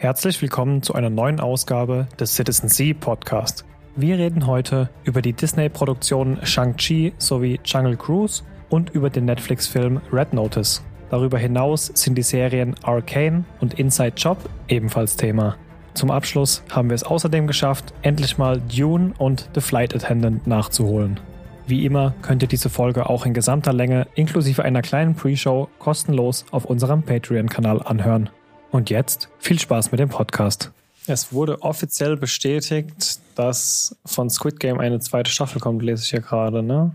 Herzlich willkommen zu einer neuen Ausgabe des Citizen Sea Podcast. Wir reden heute über die Disney-Produktionen Shang-Chi sowie Jungle Cruise und über den Netflix-Film Red Notice. Darüber hinaus sind die Serien Arcane und Inside Job ebenfalls Thema. Zum Abschluss haben wir es außerdem geschafft, endlich mal Dune und The Flight Attendant nachzuholen. Wie immer könnt ihr diese Folge auch in gesamter Länge inklusive einer kleinen Pre-Show kostenlos auf unserem Patreon-Kanal anhören. Und jetzt viel Spaß mit dem Podcast. Es wurde offiziell bestätigt, dass von Squid Game eine zweite Staffel kommt, lese ich hier gerade, ne?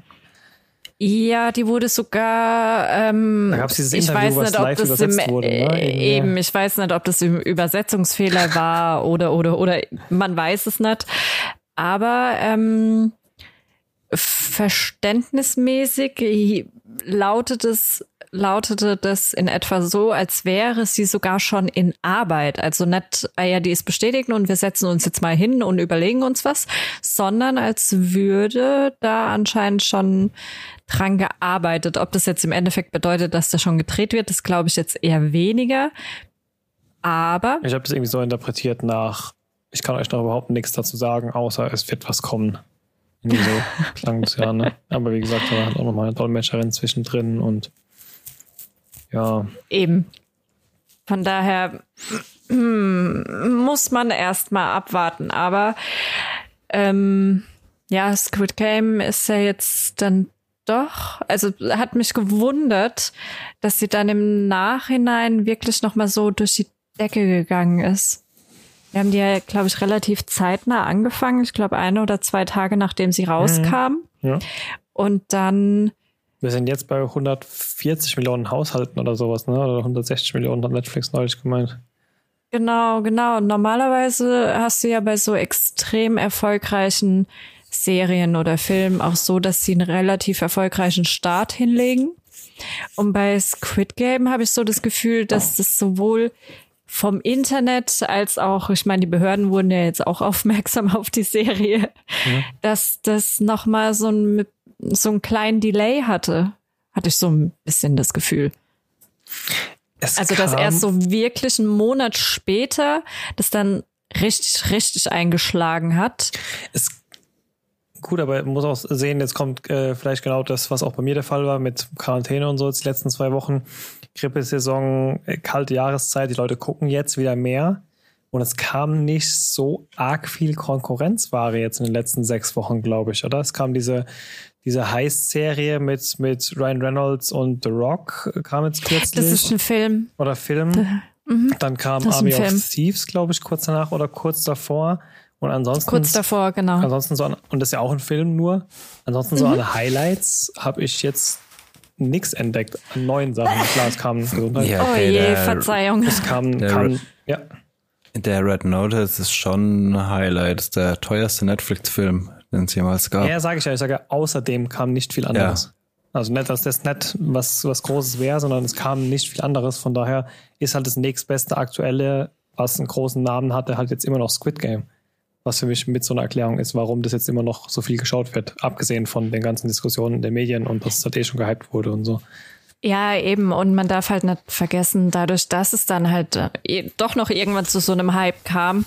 Ja, die wurde sogar. Ähm, da gab es dieses Interview, was live übersetzt im, wurde. Ne? Eben, ich weiß nicht, ob das im Übersetzungsfehler war oder oder oder man weiß es nicht. Aber ähm, verständnismäßig lautet es lautete das in etwa so, als wäre sie sogar schon in Arbeit. Also nicht, ah ja, die ist bestätigt und wir setzen uns jetzt mal hin und überlegen uns was, sondern als würde da anscheinend schon dran gearbeitet. Ob das jetzt im Endeffekt bedeutet, dass da schon gedreht wird, das glaube ich jetzt eher weniger. Aber. Ich habe das irgendwie so interpretiert nach, ich kann euch noch überhaupt nichts dazu sagen, außer es wird was kommen. so klang das ja, ne? Aber wie gesagt, da war auch nochmal eine Dolmetscherin zwischendrin und ja. Eben. Von daher hm, muss man erstmal abwarten. Aber ähm, ja, Squid Game ist ja jetzt dann doch, also hat mich gewundert, dass sie dann im Nachhinein wirklich nochmal so durch die Decke gegangen ist. Wir haben die ja, glaube ich, relativ zeitnah angefangen. Ich glaube, eine oder zwei Tage nachdem sie rauskam. Mhm. Ja. Und dann wir sind jetzt bei 140 Millionen Haushalten oder sowas, ne? Oder 160 Millionen hat Netflix neulich gemeint. Genau, genau. Normalerweise hast du ja bei so extrem erfolgreichen Serien oder Filmen auch so, dass sie einen relativ erfolgreichen Start hinlegen. Und bei Squid Game habe ich so das Gefühl, dass das sowohl vom Internet als auch, ich meine, die Behörden wurden ja jetzt auch aufmerksam auf die Serie, mhm. dass das nochmal so ein so einen kleinen Delay hatte, hatte ich so ein bisschen das Gefühl. Es also, dass erst so wirklich einen Monat später das dann richtig, richtig eingeschlagen hat. Es gut, aber man muss auch sehen, jetzt kommt äh, vielleicht genau das, was auch bei mir der Fall war mit Quarantäne und so jetzt die letzten zwei Wochen. Grippesaison, äh, kalte Jahreszeit, die Leute gucken jetzt wieder mehr. Und es kam nicht so arg viel Konkurrenzware jetzt in den letzten sechs Wochen, glaube ich, oder? Es kam diese, diese Heist-Serie mit, mit Ryan Reynolds und The Rock kam jetzt kürzlich. Das ist ein Film. Oder Film. Mhm. Dann kam Army of Thieves, glaube ich, kurz danach oder kurz davor. Und ansonsten. Kurz davor, genau. Ansonsten so, und das ist ja auch ein Film nur. Ansonsten so mhm. alle Highlights habe ich jetzt nichts entdeckt an neuen Sachen. Klar, es kam Gesundheit. Ja, okay, oh je, der, Verzeihung. Es kam, kam ja. Der Red Notice ist schon ein Highlight. Das ist der teuerste Netflix-Film den es jemals gab. Ja, sage ich ja. Ich sage, außerdem kam nicht viel anderes. Ja. Also nicht, dass das nicht was, was Großes wäre, sondern es kam nicht viel anderes. Von daher ist halt das nächstbeste aktuelle, was einen großen Namen hatte, halt jetzt immer noch Squid Game. Was für mich mit so einer Erklärung ist, warum das jetzt immer noch so viel geschaut wird. Abgesehen von den ganzen Diskussionen der Medien und dass es halt eh schon gehypt wurde und so. Ja, eben. Und man darf halt nicht vergessen, dadurch, dass es dann halt äh, doch noch irgendwann zu so einem Hype kam,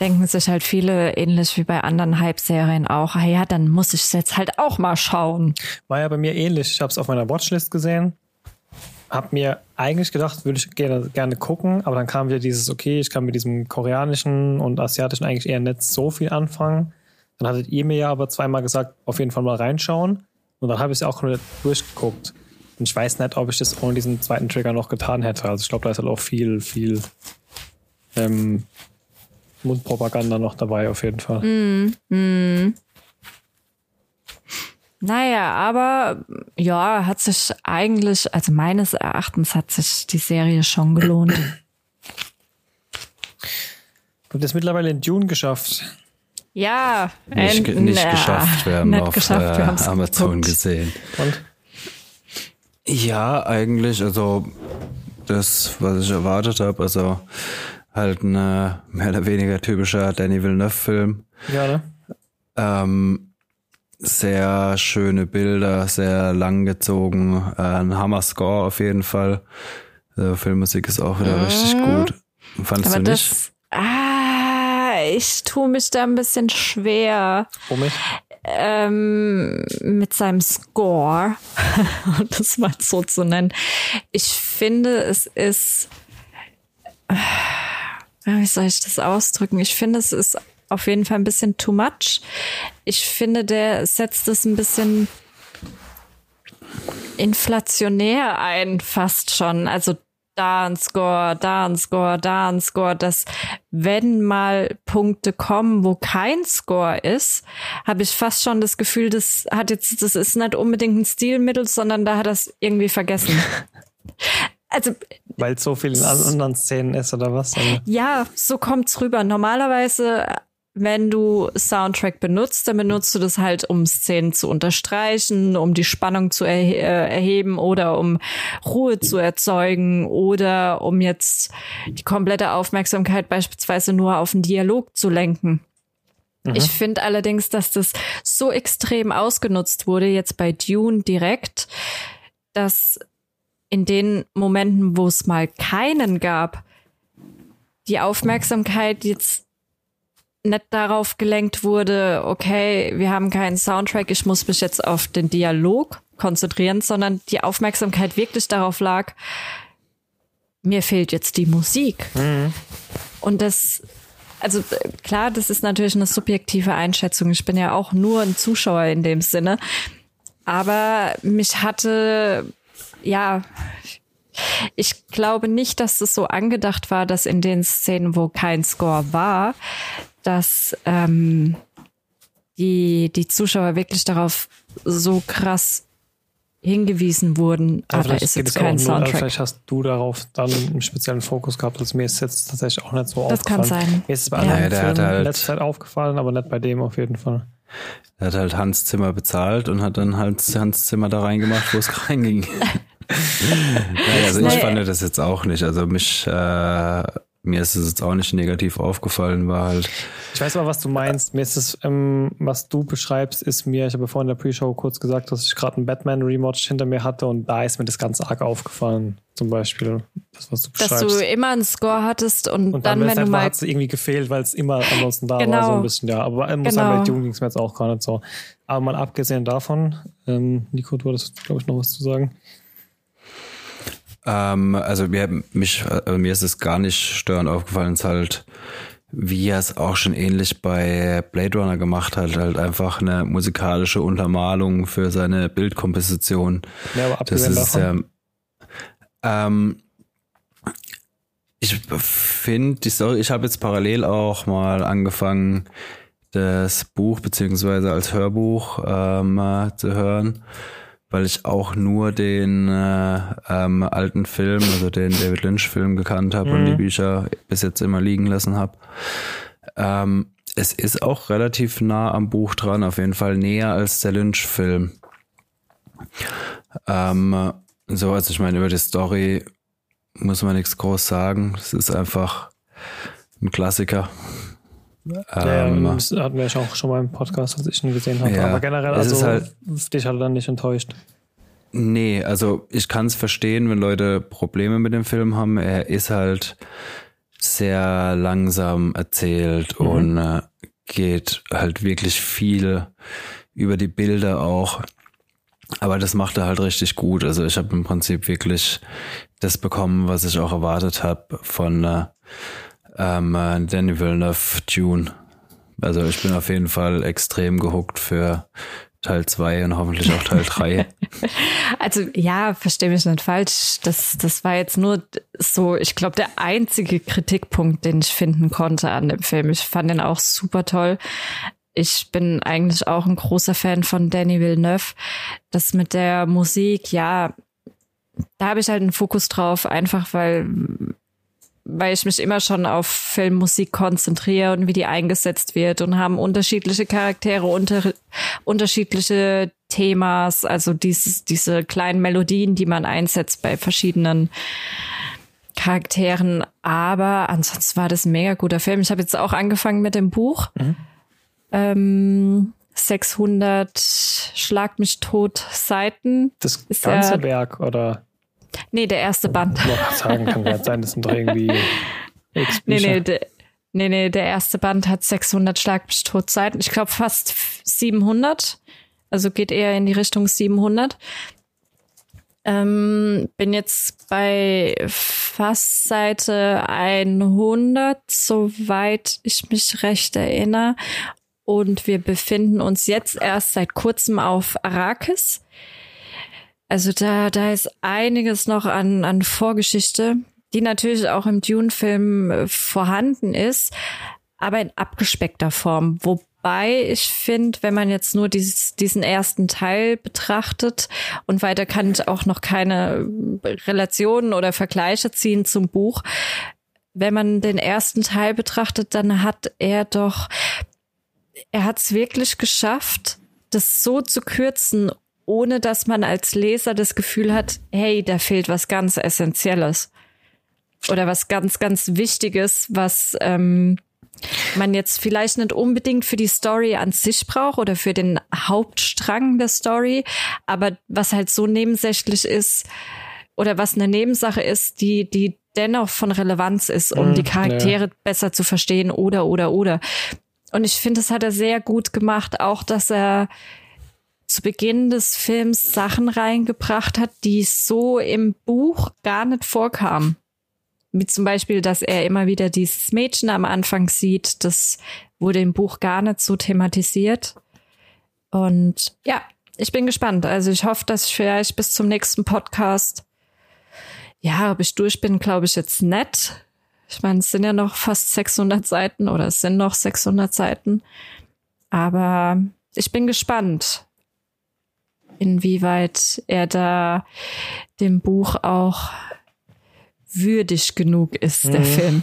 denken sich halt viele, ähnlich wie bei anderen Hype-Serien auch, ah ja, dann muss ich es jetzt halt auch mal schauen. War ja bei mir ähnlich. Ich habe es auf meiner Watchlist gesehen, habe mir eigentlich gedacht, würde ich gerne, gerne gucken, aber dann kam wieder dieses, okay, ich kann mit diesem koreanischen und asiatischen eigentlich eher nicht so viel anfangen. Dann hattet ihr mir ja aber zweimal gesagt, auf jeden Fall mal reinschauen. Und dann habe ich es auch nur durchgeguckt. Und ich weiß nicht, ob ich das ohne diesen zweiten Trigger noch getan hätte. Also ich glaube, da ist halt auch viel, viel ähm, Mundpropaganda noch dabei, auf jeden Fall. Mm, mm. Naja, aber ja, hat sich eigentlich, also meines Erachtens hat sich die Serie schon gelohnt. Kommt jetzt mittlerweile in Dune geschafft. Ja, nicht, nicht geschafft. Wir haben auf geschafft. Äh, Amazon gesehen. Und? Ja, eigentlich, also das, was ich erwartet habe, also halt ein mehr oder weniger typischer Danny Villeneuve-Film. Ja, ne? Ähm, sehr schöne Bilder, sehr langgezogen, äh, ein Hammer-Score auf jeden Fall. Also Filmmusik ist auch wieder mhm. richtig gut. Fandest Aber du nicht? Das, Ah, ich tue mich da ein bisschen schwer. Womit? Ähm, mit seinem Score, das mal so zu nennen. Ich finde, es ist, äh, wie soll ich das ausdrücken? Ich finde, es ist auf jeden Fall ein bisschen too much. Ich finde, der setzt es ein bisschen inflationär ein, fast schon. Also da ein Score, da ein Score, da ein Score, dass wenn mal Punkte kommen, wo kein Score ist, habe ich fast schon das Gefühl, das hat jetzt, das ist nicht unbedingt ein Stilmittel, sondern da hat er es irgendwie vergessen. Also weil es so viel in anderen Szenen ist oder was? Ja, so kommt's rüber. Normalerweise wenn du Soundtrack benutzt, dann benutzt du das halt, um Szenen zu unterstreichen, um die Spannung zu erhe äh, erheben oder um Ruhe zu erzeugen oder um jetzt die komplette Aufmerksamkeit beispielsweise nur auf den Dialog zu lenken. Mhm. Ich finde allerdings, dass das so extrem ausgenutzt wurde, jetzt bei Dune direkt, dass in den Momenten, wo es mal keinen gab, die Aufmerksamkeit jetzt nicht darauf gelenkt wurde, okay, wir haben keinen Soundtrack, ich muss mich jetzt auf den Dialog konzentrieren, sondern die Aufmerksamkeit wirklich darauf lag, mir fehlt jetzt die Musik. Mhm. Und das, also klar, das ist natürlich eine subjektive Einschätzung. Ich bin ja auch nur ein Zuschauer in dem Sinne. Aber mich hatte, ja, ich glaube nicht, dass es so angedacht war, dass in den Szenen, wo kein Score war, dass ähm, die, die Zuschauer wirklich darauf so krass hingewiesen wurden, aber, aber ist jetzt kein Soundtrack. Nur, vielleicht hast du darauf dann einen speziellen Fokus gehabt, also mir ist jetzt tatsächlich auch nicht so das aufgefallen. Das kann sein. Mir ist es bei anderen ja, Filmen halt in letzter Zeit aufgefallen, aber nicht bei dem auf jeden Fall. Er hat halt Hans Zimmer bezahlt und hat dann halt Hans Zimmer da reingemacht, wo es reinging. naja, also ich fand das jetzt auch nicht. Also mich äh, mir ist es jetzt auch nicht negativ aufgefallen, war halt. Ich weiß aber, was du meinst. Mir ist es, ähm, was du beschreibst, ist mir, ich habe vorhin in der Pre-Show kurz gesagt, dass ich gerade einen Batman-Remodge hinter mir hatte und da ist mir das ganz arg aufgefallen. Zum Beispiel, das, was du beschreibst. Dass du immer einen Score hattest und, und dann, dann wenn du mal. hat es irgendwie gefehlt, weil es immer ansonsten da genau. war, so ein bisschen, ja. Aber muss genau. sagen, bei Dune ging es mir jetzt auch gar nicht so. Aber mal abgesehen davon, ähm, Nico, du hattest, glaube ich, noch was zu sagen. Ähm, also mir, mich, also mir ist es gar nicht störend aufgefallen, es halt, wie er es auch schon ähnlich bei Blade Runner gemacht hat, halt einfach eine musikalische Untermalung für seine Bildkomposition. Ja, aber das ist davon. Ja, ähm, ich finde die Story, ich habe jetzt parallel auch mal angefangen, das Buch beziehungsweise als Hörbuch ähm, zu hören weil ich auch nur den äh, ähm, alten Film, also den David Lynch-Film gekannt habe mhm. und die mhm. Bücher bis jetzt immer liegen lassen habe. Ähm, es ist auch relativ nah am Buch dran, auf jeden Fall näher als der Lynch-Film. Ähm, so, also ich meine, über die Story muss man nichts groß sagen. Es ist einfach ein Klassiker. Ja, ähm, das hatten wir ja auch schon mal im Podcast, als ich ihn gesehen habe. Ja, Aber generell, also halt, dich hat er dann nicht enttäuscht. Nee, also ich kann es verstehen, wenn Leute Probleme mit dem Film haben. Er ist halt sehr langsam erzählt mhm. und äh, geht halt wirklich viel über die Bilder auch. Aber das macht er halt richtig gut. Also ich habe im Prinzip wirklich das bekommen, was ich auch erwartet habe von äh, ähm, äh, Danny Villeneuve Tune. Also ich bin auf jeden Fall extrem gehuckt für Teil 2 und hoffentlich auch Teil 3. also ja, verstehe mich nicht falsch. Das, das war jetzt nur so, ich glaube, der einzige Kritikpunkt, den ich finden konnte an dem Film. Ich fand den auch super toll. Ich bin eigentlich auch ein großer Fan von Danny Villeneuve. Das mit der Musik, ja, da habe ich halt einen Fokus drauf, einfach weil weil ich mich immer schon auf Filmmusik konzentriere und wie die eingesetzt wird und haben unterschiedliche Charaktere, unter, unterschiedliche Themas, also dieses, diese kleinen Melodien, die man einsetzt bei verschiedenen Charakteren. Aber ansonsten war das ein mega guter Film. Ich habe jetzt auch angefangen mit dem Buch. Mhm. Ähm, 600 Schlag mich tot Seiten. Das ganze ja, Werk, oder? Nee, der erste Band. Noch sagen kann ja sein, das sind doch irgendwie X nee, nee, der, Nee, nee, der erste Band hat 600 Schlag mich tot Seiten. Ich glaube fast 700. Also geht eher in die Richtung 700. Ähm, bin jetzt bei fast Seite 100, soweit ich mich recht erinnere. Und wir befinden uns jetzt erst seit kurzem auf Arrakis. Also da, da ist einiges noch an, an Vorgeschichte, die natürlich auch im Dune-Film äh, vorhanden ist, aber in abgespeckter Form. Wobei ich finde, wenn man jetzt nur dieses, diesen ersten Teil betrachtet und weiter kann ich auch noch keine Relationen oder Vergleiche ziehen zum Buch, wenn man den ersten Teil betrachtet, dann hat er doch, er hat es wirklich geschafft, das so zu kürzen, ohne dass man als Leser das Gefühl hat, hey, da fehlt was ganz Essentielles oder was ganz, ganz Wichtiges, was ähm, man jetzt vielleicht nicht unbedingt für die Story an sich braucht oder für den Hauptstrang der Story, aber was halt so nebensächlich ist oder was eine Nebensache ist, die, die dennoch von Relevanz ist, um mm, die Charaktere ja. besser zu verstehen oder, oder, oder. Und ich finde, das hat er sehr gut gemacht, auch dass er zu Beginn des Films Sachen reingebracht hat, die so im Buch gar nicht vorkamen. Wie zum Beispiel, dass er immer wieder dieses Mädchen am Anfang sieht. Das wurde im Buch gar nicht so thematisiert. Und ja, ich bin gespannt. Also ich hoffe, dass ich vielleicht bis zum nächsten Podcast, ja, ob ich durch bin, glaube ich jetzt nett. Ich meine, es sind ja noch fast 600 Seiten oder es sind noch 600 Seiten. Aber ich bin gespannt, inwieweit er da dem Buch auch würdig genug ist, der mhm. Film.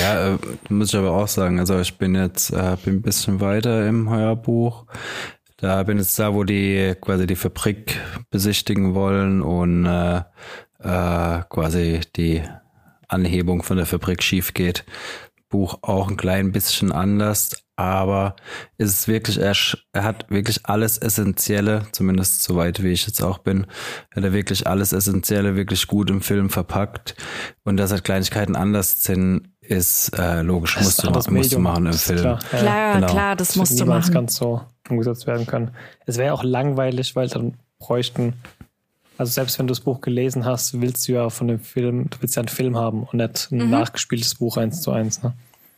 Ja, äh, muss ich aber auch sagen. Also ich bin jetzt äh, bin ein bisschen weiter im Heuerbuch. Da bin jetzt da, wo die quasi die Fabrik besichtigen wollen und äh, äh, quasi die Anhebung von der Fabrik schief geht. Buch auch ein klein bisschen anders, aber es ist wirklich, er, er hat wirklich alles Essentielle, zumindest so weit wie ich jetzt auch bin, hat er wirklich alles Essentielle wirklich gut im Film verpackt. Und dass halt Kleinigkeiten anders sind, ist äh, logisch, das musst, du, musst du machen im Film. Klar, ja. klar, genau. klar, das, das musst du machen. ganz so umgesetzt werden können. Es wäre auch langweilig, weil dann bräuchten also selbst wenn du das Buch gelesen hast, willst du ja von dem Film, du willst ja einen Film haben und nicht ein mhm. nachgespieltes Buch eins zu eins. Ne?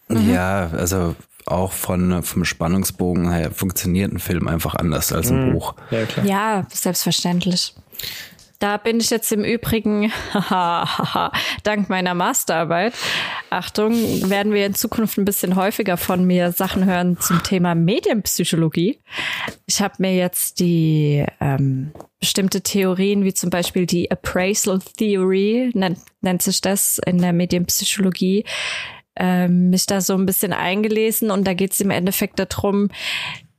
Mhm. Ja, also auch von vom Spannungsbogen her funktioniert ein Film einfach anders als ein mhm. Buch. Ja, klar. ja, selbstverständlich. Da bin ich jetzt im Übrigen, dank meiner Masterarbeit, Achtung, werden wir in Zukunft ein bisschen häufiger von mir Sachen hören zum Thema Medienpsychologie. Ich habe mir jetzt die ähm, bestimmte Theorien, wie zum Beispiel die Appraisal Theory, nennt, nennt sich das in der Medienpsychologie, ähm, mich da so ein bisschen eingelesen. Und da geht es im Endeffekt darum,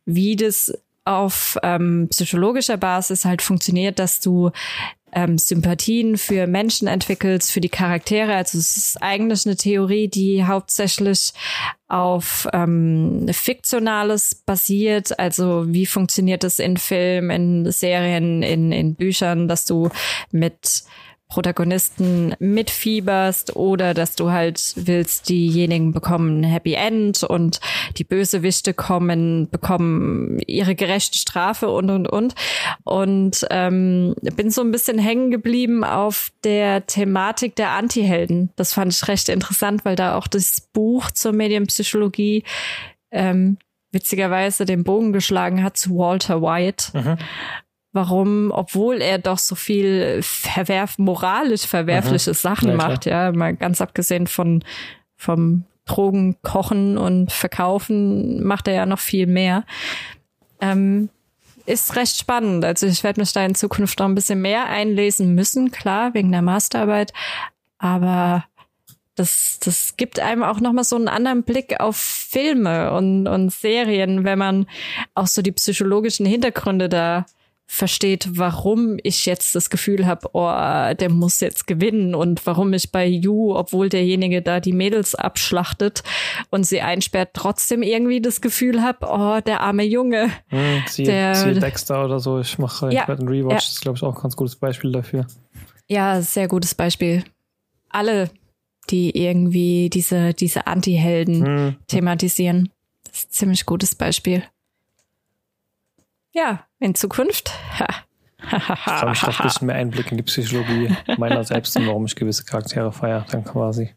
wie das auf ähm, psychologischer Basis halt funktioniert, dass du ähm, Sympathien für Menschen entwickelst, für die Charaktere. Also es ist eigentlich eine Theorie, die hauptsächlich auf ähm, Fiktionales basiert. Also wie funktioniert es in Filmen, in Serien, in, in Büchern, dass du mit Protagonisten mitfieberst oder dass du halt willst, diejenigen bekommen Happy End und die Bösewichte kommen, bekommen ihre gerechte Strafe und und und. Und ähm, bin so ein bisschen hängen geblieben auf der Thematik der Antihelden. Das fand ich recht interessant, weil da auch das Buch zur Medienpsychologie ähm, witzigerweise den Bogen geschlagen hat zu Walter White. Mhm warum, obwohl er doch so viel verwerf moralisch verwerfliche mhm. Sachen ja, macht, ja, mal ganz abgesehen von vom Drogen kochen und verkaufen, macht er ja noch viel mehr. Ähm, ist recht spannend. Also ich werde mich da in Zukunft noch ein bisschen mehr einlesen müssen, klar, wegen der Masterarbeit. Aber das, das gibt einem auch nochmal so einen anderen Blick auf Filme und, und Serien, wenn man auch so die psychologischen Hintergründe da versteht, warum ich jetzt das Gefühl habe, oh, der muss jetzt gewinnen und warum ich bei You, obwohl derjenige da die Mädels abschlachtet und sie einsperrt, trotzdem irgendwie das Gefühl habe, oh, der arme Junge. Hm, sie, der, sie Dexter oder so, ich mache ja, einen Rewatch, ja. das ist glaube ich auch ein ganz gutes Beispiel dafür. Ja, sehr gutes Beispiel. Alle die irgendwie diese, diese Anti-Helden Hm. thematisieren. Das ist ein ziemlich gutes Beispiel. Ja, in Zukunft. Ich glaube, ich habe ein bisschen mehr Einblick in die Psychologie meiner selbst und warum ich gewisse Charaktere feiere, dann quasi.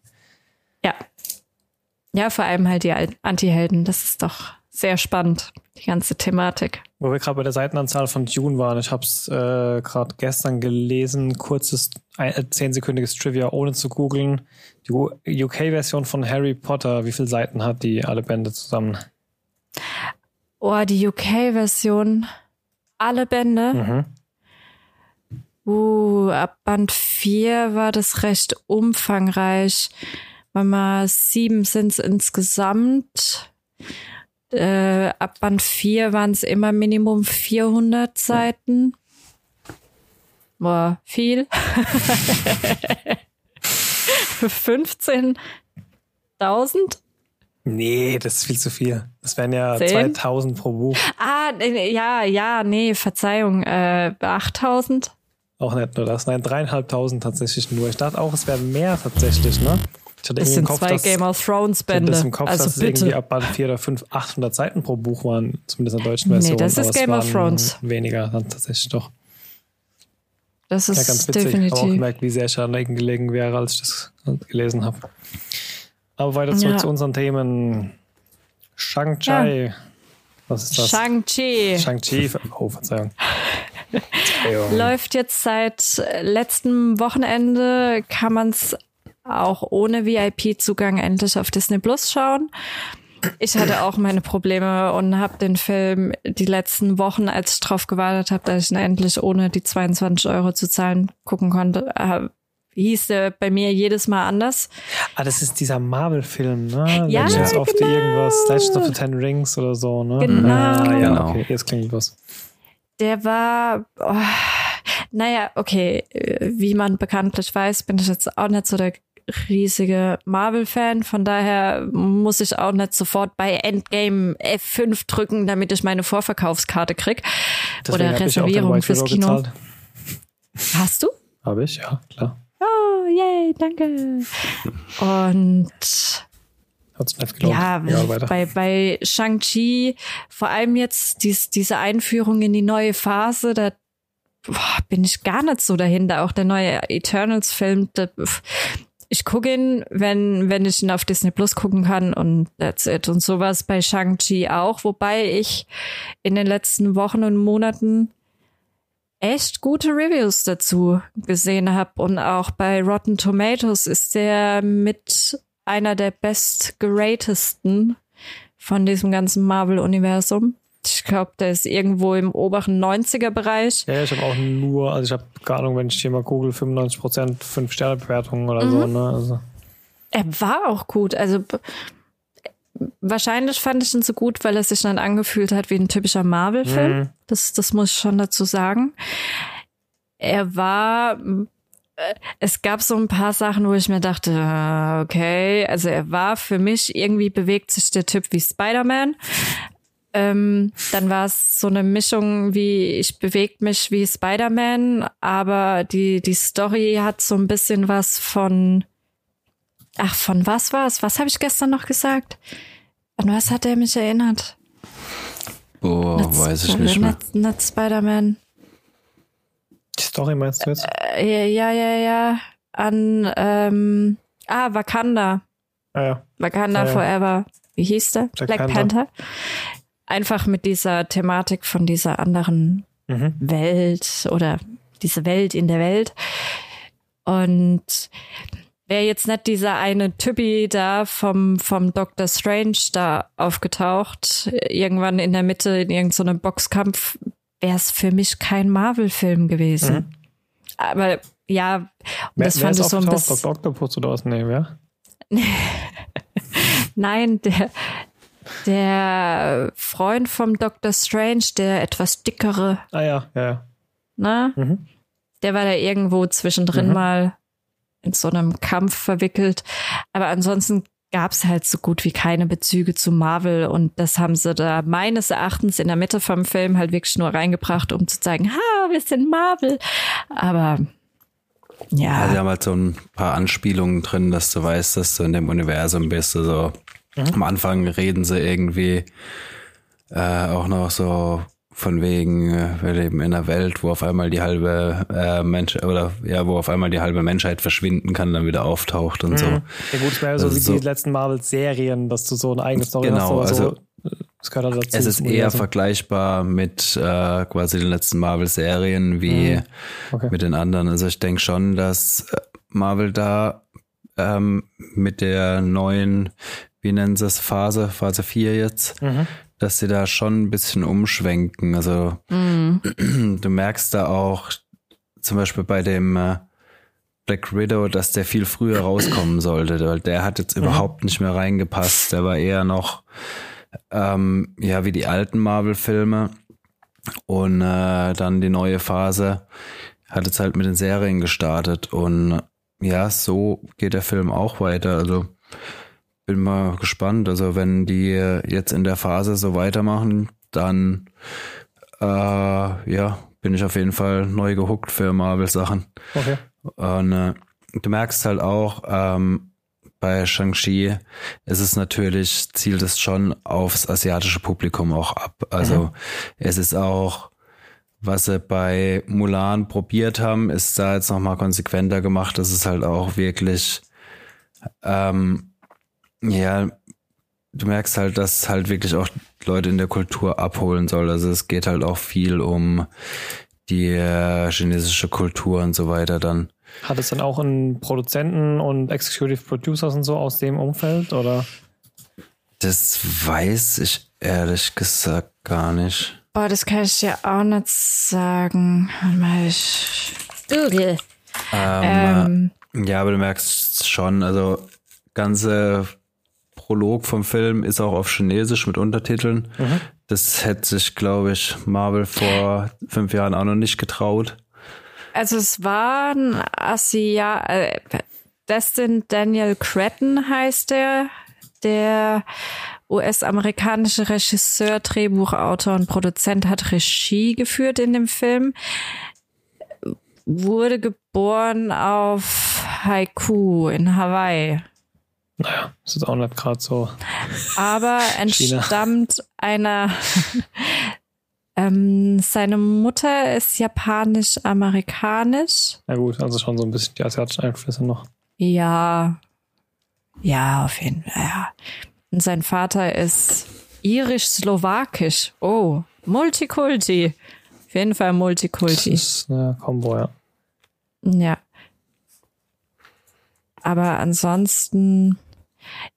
Ja. Ja, vor allem halt die Anti-Helden. Das ist doch sehr spannend, die ganze Thematik. Wo wir gerade bei der Seitenanzahl von Dune waren, ich habe es äh, gerade gestern gelesen, kurzes, äh, zehnsekündiges Trivia, ohne zu googeln. Die UK-Version von Harry Potter, wie viele Seiten hat die alle Bände zusammen? Oh, die UK-Version. Alle Bände. Mhm. Uh, ab Band 4 war das recht umfangreich. Mal sieben sind es insgesamt. Äh, ab Band 4 waren es immer Minimum 400 Seiten. Boah, viel. 15.000? Nee, das ist viel zu viel. Das wären ja Zehn? 2000 pro Buch. Ah, nee, ja, ja, nee, Verzeihung, äh, 8000? Auch nicht nur das. Nein, dreieinhalbtausend tatsächlich nur. Ich dachte auch, es wären mehr tatsächlich, ne? Ich hatte Das sind Kopf, zwei dass, Game of Thrones ich hatte Bände. das im Kopf, also dass es irgendwie bitte. ab Band 4 oder 5 800 Seiten pro Buch waren, zumindest in der deutschen Nee, Version. das ist Game of Thrones. Weniger dann tatsächlich doch. Das Ja, ist ganz witzig. Ich habe auch definitiv. gemerkt, wie sehr ich an Ecken gelegen wäre, als ich das gelesen habe. Aber weiter zurück Ja. zu unseren Themen. Shang-Chi. Was ist das? Shang-Chi Shang-Chi. Oh, Verzeihung. Läuft jetzt seit letztem Wochenende, kann man es auch ohne VIP-Zugang endlich auf Disney Plus schauen. Ich hatte auch meine Probleme und habe den Film die letzten Wochen, als ich drauf gewartet habe, dass ich ihn endlich ohne die 22 Euro zu zahlen gucken konnte, äh, hieß der bei mir jedes Mal anders. Ah, das ist dieser Marvel-Film, ne? Ja, Legends of the genau. irgendwas, Legends of the Ten Rings oder so, ne? Genau. Ah, ja, Genau. okay, jetzt klingt was. Der war, oh, naja, okay, äh, wie man bekanntlich weiß, bin ich jetzt auch nicht so der riesige Marvel-Fan. Von daher muss ich auch nicht sofort bei Endgame F5 drücken, damit ich meine Vorverkaufskarte krieg. Deswegen Oder hab ich auch den Reservierung fürs Kino. gezahlt. Hast du? Habe ich, ja, klar. Oh, yay, danke. Und Hat's. Ja, weiter. bei, bei Shang-Chi, vor allem jetzt dies, diese Einführung in die neue Phase, da boah, bin ich gar nicht so dahinter. Auch der neue Eternals-Film, ich gucke ihn, wenn, wenn ich ihn auf Disney Plus gucken kann und that's it. Und sowas bei Shang-Chi auch, wobei ich in den letzten Wochen und Monaten echt gute Reviews dazu gesehen habe. Und auch bei Rotten Tomatoes ist der mit einer der bestgeratesten von diesem ganzen Marvel-Universum. Ich glaube, der ist irgendwo im oberen 90er-Bereich. Ja, ich habe auch nur, also ich habe keine Ahnung, wenn ich hier mal google, 95% 5-Sterne-Bewertungen oder so, Mhm. ne? Also, Er war auch gut. Also wahrscheinlich fand ich ihn so gut, weil er sich dann angefühlt hat wie ein typischer Marvel-Film. Mhm. Das, das muss ich schon dazu sagen. Er war, äh, es gab so ein paar Sachen, wo ich mir dachte, äh, okay, also er war für mich, irgendwie bewegt sich der Typ wie Spider-Man. Ähm, dann war es so eine Mischung wie, ich bewegt mich wie Spider-Man, aber die, die Story hat so ein bisschen was von, ach, von was war es? Was habe ich gestern noch gesagt? An was hat er mich erinnert? Boah, Oh, weiß ich nicht mehr. Nicht, nicht Spider-Man. die Story meinst du jetzt? Äh, Ja, ja, ja. An, ähm, ah, Wakanda. Ah, ja. Wakanda Ja, ja. Forever. Wie hieß der? Black Black, Panther. Panther. Einfach mit dieser Thematik von dieser anderen Mhm. Welt oder diese Welt in der Welt. Und wäre jetzt nicht dieser eine Typi da vom, vom Doctor Strange da aufgetaucht, irgendwann in der Mitte in irgendeinem Boxkampf, wäre es für mich kein Marvel-Film gewesen. Mhm. Aber ja, und Wer, das wer fand ist ich so ein bisschen. Dr. Octopus oder was? Nee, wer? Nein, der, der Freund vom Doctor Strange, der etwas dickere, Ah ja, ja, ja. ne? Mhm. Der war da irgendwo zwischendrin Mhm. mal in so einem Kampf verwickelt. Aber ansonsten gab es halt so gut wie keine Bezüge zu Marvel und das haben sie da meines Erachtens in der Mitte vom Film halt wirklich nur reingebracht, um zu zeigen, ha, wir sind Marvel. Aber Ja. Also, die haben halt so ein paar Anspielungen drin, dass du weißt, dass du in dem Universum bist. Also, am Anfang reden sie irgendwie äh, auch noch so von wegen, äh, wir leben in einer Welt, wo auf einmal die halbe äh, Mensch oder ja, wo auf einmal die halbe Menschheit verschwinden kann, dann wieder auftaucht und so. Ja gut, es wäre so Das wie ist so- die letzten Marvel-Serien, dass du so eine eigene Story Genau, hast. aber also so, das gehört halt dazu. Es ist eher Universum. vergleichbar mit äh, quasi den letzten Marvel-Serien wie Mhm. Okay. mit den anderen. Also ich denke schon, dass äh, Marvel da ähm, mit der neuen, wie nennen sie es, Phase, Phase 4 jetzt, Mhm. Dass sie da schon ein bisschen umschwenken. Also Mhm. du merkst da auch zum Beispiel bei dem äh, Black Widow, dass der viel früher rauskommen sollte, weil der hat jetzt überhaupt nicht mehr reingepasst. Der war eher noch ähm, ja wie die alten Marvel-Filme und äh, dann die neue Phase hat jetzt halt mit den Serien gestartet und ja, so geht der Film auch weiter. Also bin mal gespannt. Also wenn die jetzt in der Phase so weitermachen, dann äh, ja, bin ich auf jeden Fall neu gehuckt für Marvel-Sachen. Okay. Und äh, du merkst halt auch, ähm, bei Shang-Chi ist es natürlich, zielt es schon aufs asiatische Publikum auch ab. Also es ist auch, was sie bei Mulan probiert haben, ist da jetzt nochmal konsequenter gemacht. Das ist halt auch wirklich, ähm, ja, du merkst halt, dass halt wirklich auch Leute in der Kultur abholen soll. Also es geht halt auch viel um die äh, chinesische Kultur und so weiter dann. Hat es dann auch einen Produzenten und Executive Producers und so aus dem Umfeld? Oder? Das weiß ich ehrlich gesagt gar nicht. Oh, das kann ich dir auch nicht sagen. Warte mal, ich Google. Ähm, Ähm, Ja, aber du merkst schon, also ganze Prolog vom Film ist auch auf Chinesisch mit Untertiteln. Das hätte sich, glaube ich, Marvel vor fünf Jahren auch noch nicht getraut. also es war ein Asia, äh, Destin Daniel Cretton heißt der, der US-amerikanische Regisseur, Drehbuchautor und Produzent hat Regie geführt in dem Film. Wurde geboren auf Haiku in Hawaii. Naja, das ist auch nicht gerade so. aber China. entstammt einer. ähm, seine Mutter ist japanisch-amerikanisch. Na gut, also schon so ein bisschen die asiatischen Einflüsse noch. Ja, ja, auf jeden Fall. Ja. Und sein Vater ist irisch-slowakisch. Oh, Multikulti. Auf jeden Fall Das Multikulti. ist eine Kombo, ja. Ja. Aber ansonsten,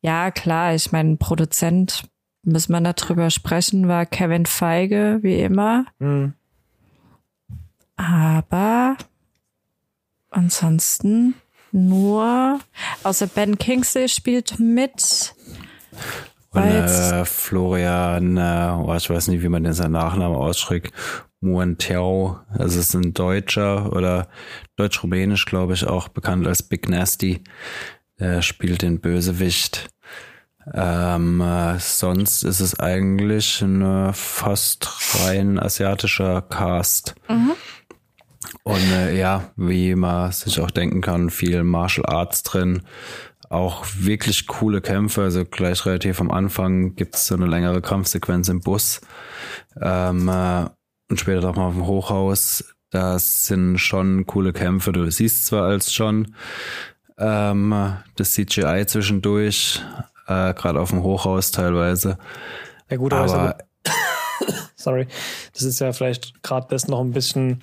ja, klar, ich meine, Produzent, müssen wir drüber sprechen, war Kevin Feige, wie immer. Hm. Aber ansonsten nur, außer Ben Kingsley spielt mit. Und äh, Florian, äh, oh, ich weiß nicht, wie man den seinen Nachnamen ausschreibt, Muantero, also es ist ein Deutscher oder deutsch-rumänisch, glaube ich, auch bekannt als Big Nasty. Der spielt den Bösewicht. Ähm, äh, sonst ist es eigentlich ein äh, fast rein asiatischer Cast. Und äh, ja, wie man sich auch denken kann, viel Martial Arts drin. Auch wirklich coole Kämpfe. Also gleich relativ am Anfang gibt es so eine längere Kampfsequenz im Bus. Ähm, äh, und später doch mal auf dem Hochhaus. Das sind schon coole Kämpfe. Du siehst zwar als schon ähm, das CGI zwischendurch, äh, gerade auf dem Hochhaus teilweise. Ja gut, aber, Aber sorry, das ist ja vielleicht gerade das noch ein bisschen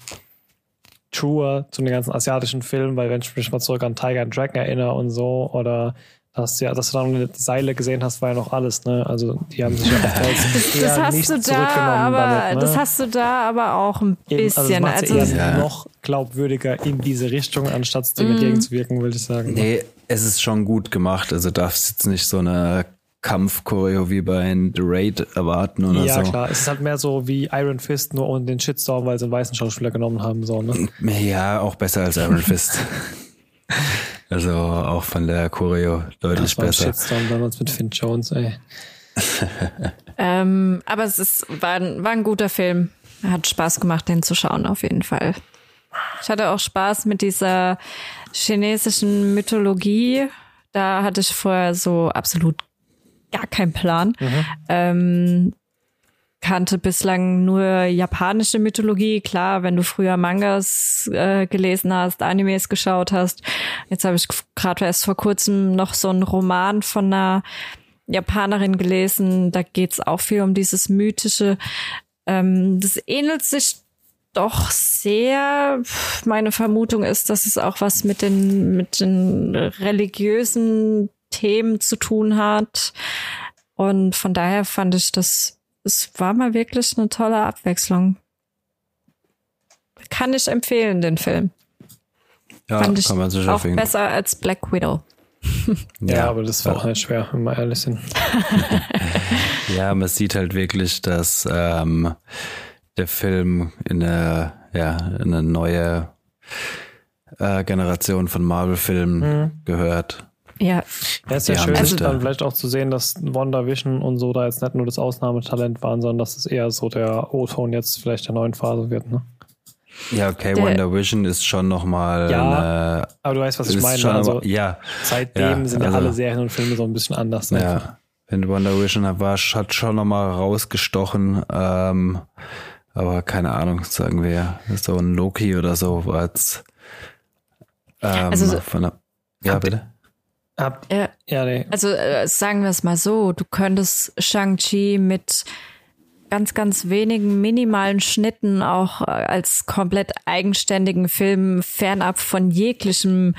truer zu den ganzen asiatischen Filmen, weil wenn ich mich mal zurück an Tiger and Dragon erinnere und so, oder dass, ja, dass du dann die Seile gesehen hast, war ja noch alles, ne? Also die haben sich ja eher Das hast nicht du da, zurückgenommen aber damit, ne? das hast du da aber auch ein Eben, bisschen. also das macht Also, eher Ja. noch glaubwürdiger in diese Richtung, anstatt dem entgegenzuwirken, würde ich sagen. Nee, es ist schon gut gemacht. Also darfst jetzt nicht so eine Kampfchoreo wie bei The Raid erwarten oder ja, so. klar. Es ist halt mehr so wie Iron Fist, nur ohne den Shitstorm, weil sie einen weißen Schauspieler genommen haben. So, ne? Ja, auch besser als Iron Fist. also auch von der Choreo deutlich Das war ein besser. Shitstorm damals mit Finn Jones, ey. ähm, aber es ist, war, ein, war ein guter Film. Hat Spaß gemacht, den zu schauen, auf jeden Fall. Ich hatte auch Spaß mit dieser chinesischen Mythologie. Da hatte ich vorher so absolut gar keinen Plan. Mhm. Ähm, kannte bislang nur japanische Mythologie. Klar, wenn du früher Mangas äh, gelesen hast, Animes geschaut hast. Jetzt habe ich gerade erst vor kurzem noch so einen Roman von einer Japanerin gelesen. Da geht's auch viel um dieses mythische. Ähm, das ähnelt sich doch sehr. Meine Vermutung ist, dass es auch was mit den mit den religiösen Themen zu tun hat. Und von daher fand ich das es war mal wirklich eine tolle Abwechslung. Kann ich empfehlen, den Film. Ja, Fand ich kann man sich auch besser als Black Widow. ja, ja, aber das war auch nicht schwer, wenn wir ehrlich sind. ja, man sieht halt wirklich, dass ähm, der Film in eine, ja, in eine neue äh, Generation von Marvel-Filmen mhm. gehört. Ja. Ja, ist ja schön, also, dann vielleicht auch zu sehen, dass WandaVision und so da jetzt nicht nur das Ausnahmetalent waren, sondern dass es eher so der O-Ton jetzt vielleicht der neuen Phase wird, ne? Ja, okay, der, WandaVision ist schon nochmal. Ja, eine, aber du weißt, was ich meine. Also, ja, seitdem ja, sind ja also, alle Serien und Filme so ein bisschen anders. Ne? Ja, wenn WandaVision war, hat schon nochmal rausgestochen. Ähm, aber keine Ahnung, sagen wir, so ein Loki oder so als. Ähm, also, von der, ja, bitte. Ab, ja, ja nee. Also äh, sagen wir es mal so, du könntest Shang-Chi mit ganz, ganz wenigen minimalen Schnitten auch äh, als komplett eigenständigen Film fernab von jeglichem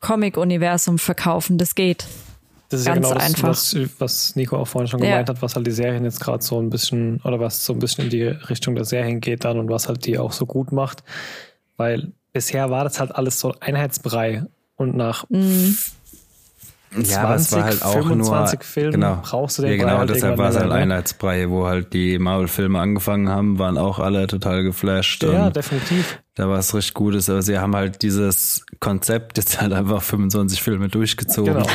Comic-Universum verkaufen. Das geht. Das ist ganz ja genau einfach. das, was, was Nico auch vorhin schon gemeint ja. hat, was halt die Serien jetzt gerade so ein bisschen, oder was so ein bisschen in die Richtung der Serien geht dann und was halt die auch so gut macht. Weil bisher war das halt alles so Einheitsbrei und nach mhm ja, aber es war halt auch nur Filmen genau, brauchst du den ja, genau, halt deshalb war es halt Einheitsbrei, wo halt die Marvel-Filme angefangen haben, waren auch alle total geflasht. Ja, definitiv. Da war es richtig Gutes, aber sie haben halt dieses Konzept jetzt halt einfach 25 Filme durchgezogen, genau.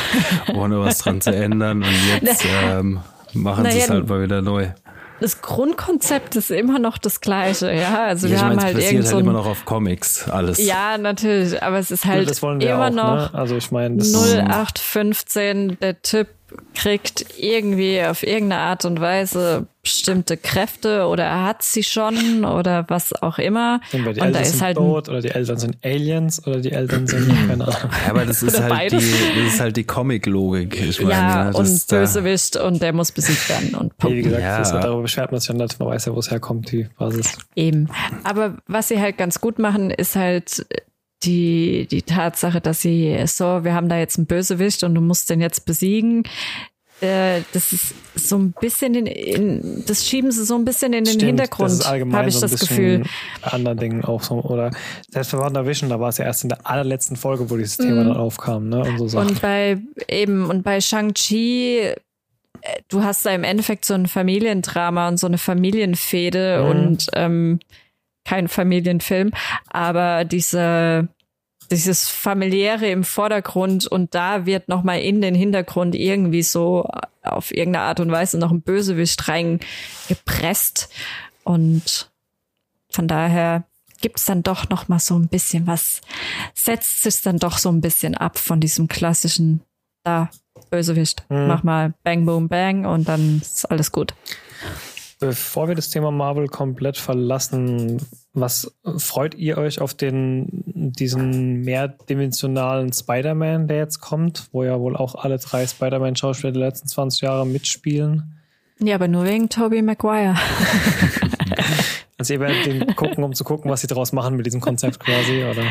ohne was dran zu ändern und jetzt ähm, machen sie es halt mal wieder neu das Grundkonzept ist immer noch das gleiche, ja. Also ja, wir haben meine, halt irgendwie halt so ein, immer noch auf Comics alles. Ja, natürlich, aber es ist halt immer auch, noch ne? also ich meine 0815 der Typ kriegt irgendwie auf irgendeine Art und Weise bestimmte Kräfte oder er hat sie schon oder was auch immer. Entweder die und Eltern da ist halt tot oder die Eltern sind Aliens oder die Eltern sind keine Ahnung. Ja, aber das ist, halt die, das ist halt die Comic-Logik. Ich meine, ja, und Bösewicht und der muss besiegt werden und. Wie gesagt, ja. das, darüber beschwert man sich ja nicht, man weiß ja, wo es herkommt, die Basis. Eben. Aber was sie halt ganz gut machen, ist halt die, die Tatsache, dass sie so, wir haben da jetzt einen Bösewicht und du musst den jetzt besiegen. Äh, das ist so ein bisschen in, in, das schieben sie so ein bisschen in den Stimmt, Hintergrund, habe ich so das Gefühl. Bei anderen Dingen auch so, oder selbst bei WandaVision, da war es ja erst in der allerletzten Folge, wo dieses Thema mm. dann aufkam, ne? Und, so Sachen. und bei eben, und bei Shang-Chi, äh, du hast da im Endeffekt so ein Familiendrama und so eine Familienfehde mhm. und ähm, kein Familienfilm, aber diese dieses familiäre im Vordergrund und da wird noch mal in den Hintergrund irgendwie so auf irgendeine Art und Weise noch ein Bösewicht reingepresst und von daher gibt's dann doch noch mal so ein bisschen was setzt sich dann doch so ein bisschen ab von diesem klassischen da Bösewicht mhm. mach mal bang boom bang und dann ist alles gut. Bevor wir das Thema Marvel komplett verlassen, was freut ihr euch auf den, diesen mehrdimensionalen Spider-Man, der jetzt kommt, wo ja wohl auch alle drei Spider-Man-Schauspieler der letzten 20 Jahre mitspielen? Ja, aber nur wegen Tobey Maguire. also ihr werdet den gucken, um zu gucken, was sie daraus machen mit diesem Konzept quasi, oder?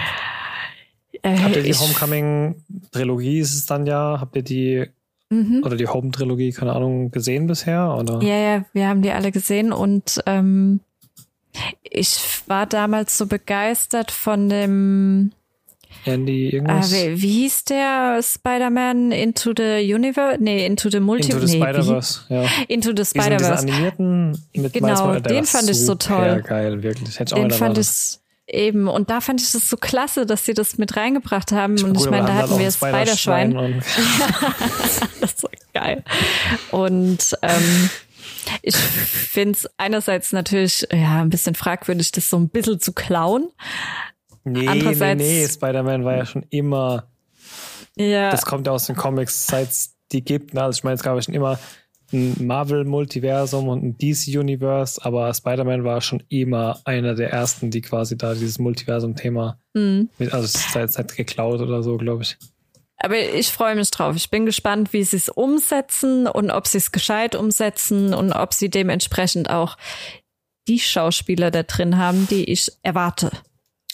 Äh, Habt ihr die Homecoming-Trilogie ist es dann ja? Habt ihr die Mhm. Oder die Home-Trilogie, keine Ahnung, gesehen bisher? Oder? Ja, ja, wir haben die alle gesehen und ähm, ich war damals so begeistert von dem Andy irgendwas. Äh, wie, wie, hieß der Spider-Man Into the Universe? Nee, Into the Multiverse. Into the nee, Spider-Verse, ja. Into the Spider-Verse. animierten mit Genau, den fand ich so toll. Ja, geil, wirklich. Hätte den fand ich Eben, und da fand ich das so klasse, dass sie das mit reingebracht haben. Ich und ich meine, da hatten wir Spiderschwein. das ist so geil. Und ähm, ich finde es einerseits natürlich ja ein bisschen fragwürdig, das so ein bisschen zu klauen. Nee, Andererseits- nee, nee, Spider-Man war ja schon immer, Ja, das kommt ja aus den Comics, seit es die gibt. Ne? Also ich meine, es gab ja schon immer ein Marvel-Multiversum und ein DC-Universe, aber Spider-Man war schon immer einer der ersten, die quasi da dieses Multiversum-Thema, hm. mit, also es ist jetzt nicht geklaut oder so, glaube ich. Aber ich freue mich drauf. Ich bin gespannt, wie sie es umsetzen und ob sie es gescheit umsetzen und ob sie dementsprechend auch die Schauspieler da drin haben, die ich erwarte.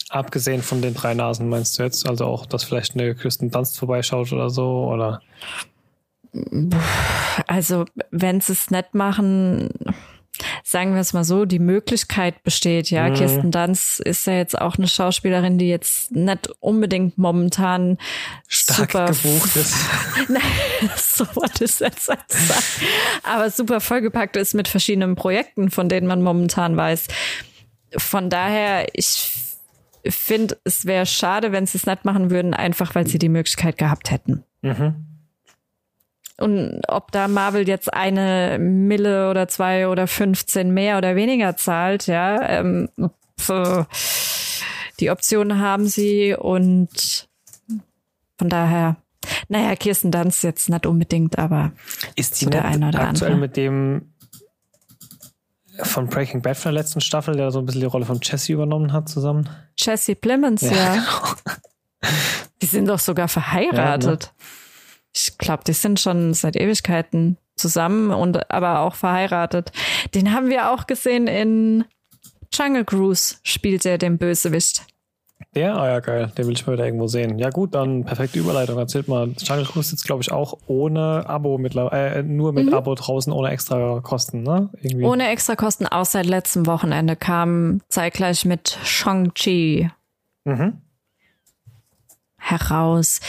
Abgesehen von den drei Nasen meinst du jetzt? Also auch, dass vielleicht eine Kirsten Dunst vorbeischaut oder so? Oder? Also, wenn sie es nicht machen, sagen wir es mal so, die Möglichkeit besteht, ja. Mhm. Kirsten Dunst ist ja jetzt auch eine Schauspielerin, die jetzt nicht unbedingt momentan Stark super gebucht ist. Nein, so wollte ich jetzt nicht sagen. Aber super vollgepackt ist mit verschiedenen Projekten, von denen man momentan weiß. Von daher, ich finde, es wäre schade, wenn sie es nicht machen würden, einfach weil sie die Möglichkeit gehabt hätten. Mhm. Und ob da Marvel jetzt eine Mille oder zwei oder 15 mehr oder weniger zahlt, ja, ähm, pf, die Option haben sie und von daher, naja, Kirsten Dunst jetzt nicht unbedingt, aber Ist die So der eine oder aktuell andere. mit dem von Breaking Bad von der letzten Staffel, der so ein bisschen die Rolle von Jesse übernommen hat, zusammen? Jesse Plemons, ja. genau. Die sind doch sogar verheiratet. Ich glaube, die sind schon seit Ewigkeiten zusammen und aber auch verheiratet. Den haben wir auch gesehen in Jungle Cruise, spielt er den Bösewicht. Der? Ah ja, geil. Den will ich mal wieder irgendwo sehen. Ja gut, dann perfekte Überleitung. Erzählt mal. Jungle Cruise sitzt, glaube ich, auch ohne Abo mittlerweile, äh, nur mit Abo draußen, ohne extra Kosten, ne? Irgendwie. Ohne Extrakosten, auch seit letztem Wochenende kam zeitgleich mit Shang-Chi Mhm. Heraus.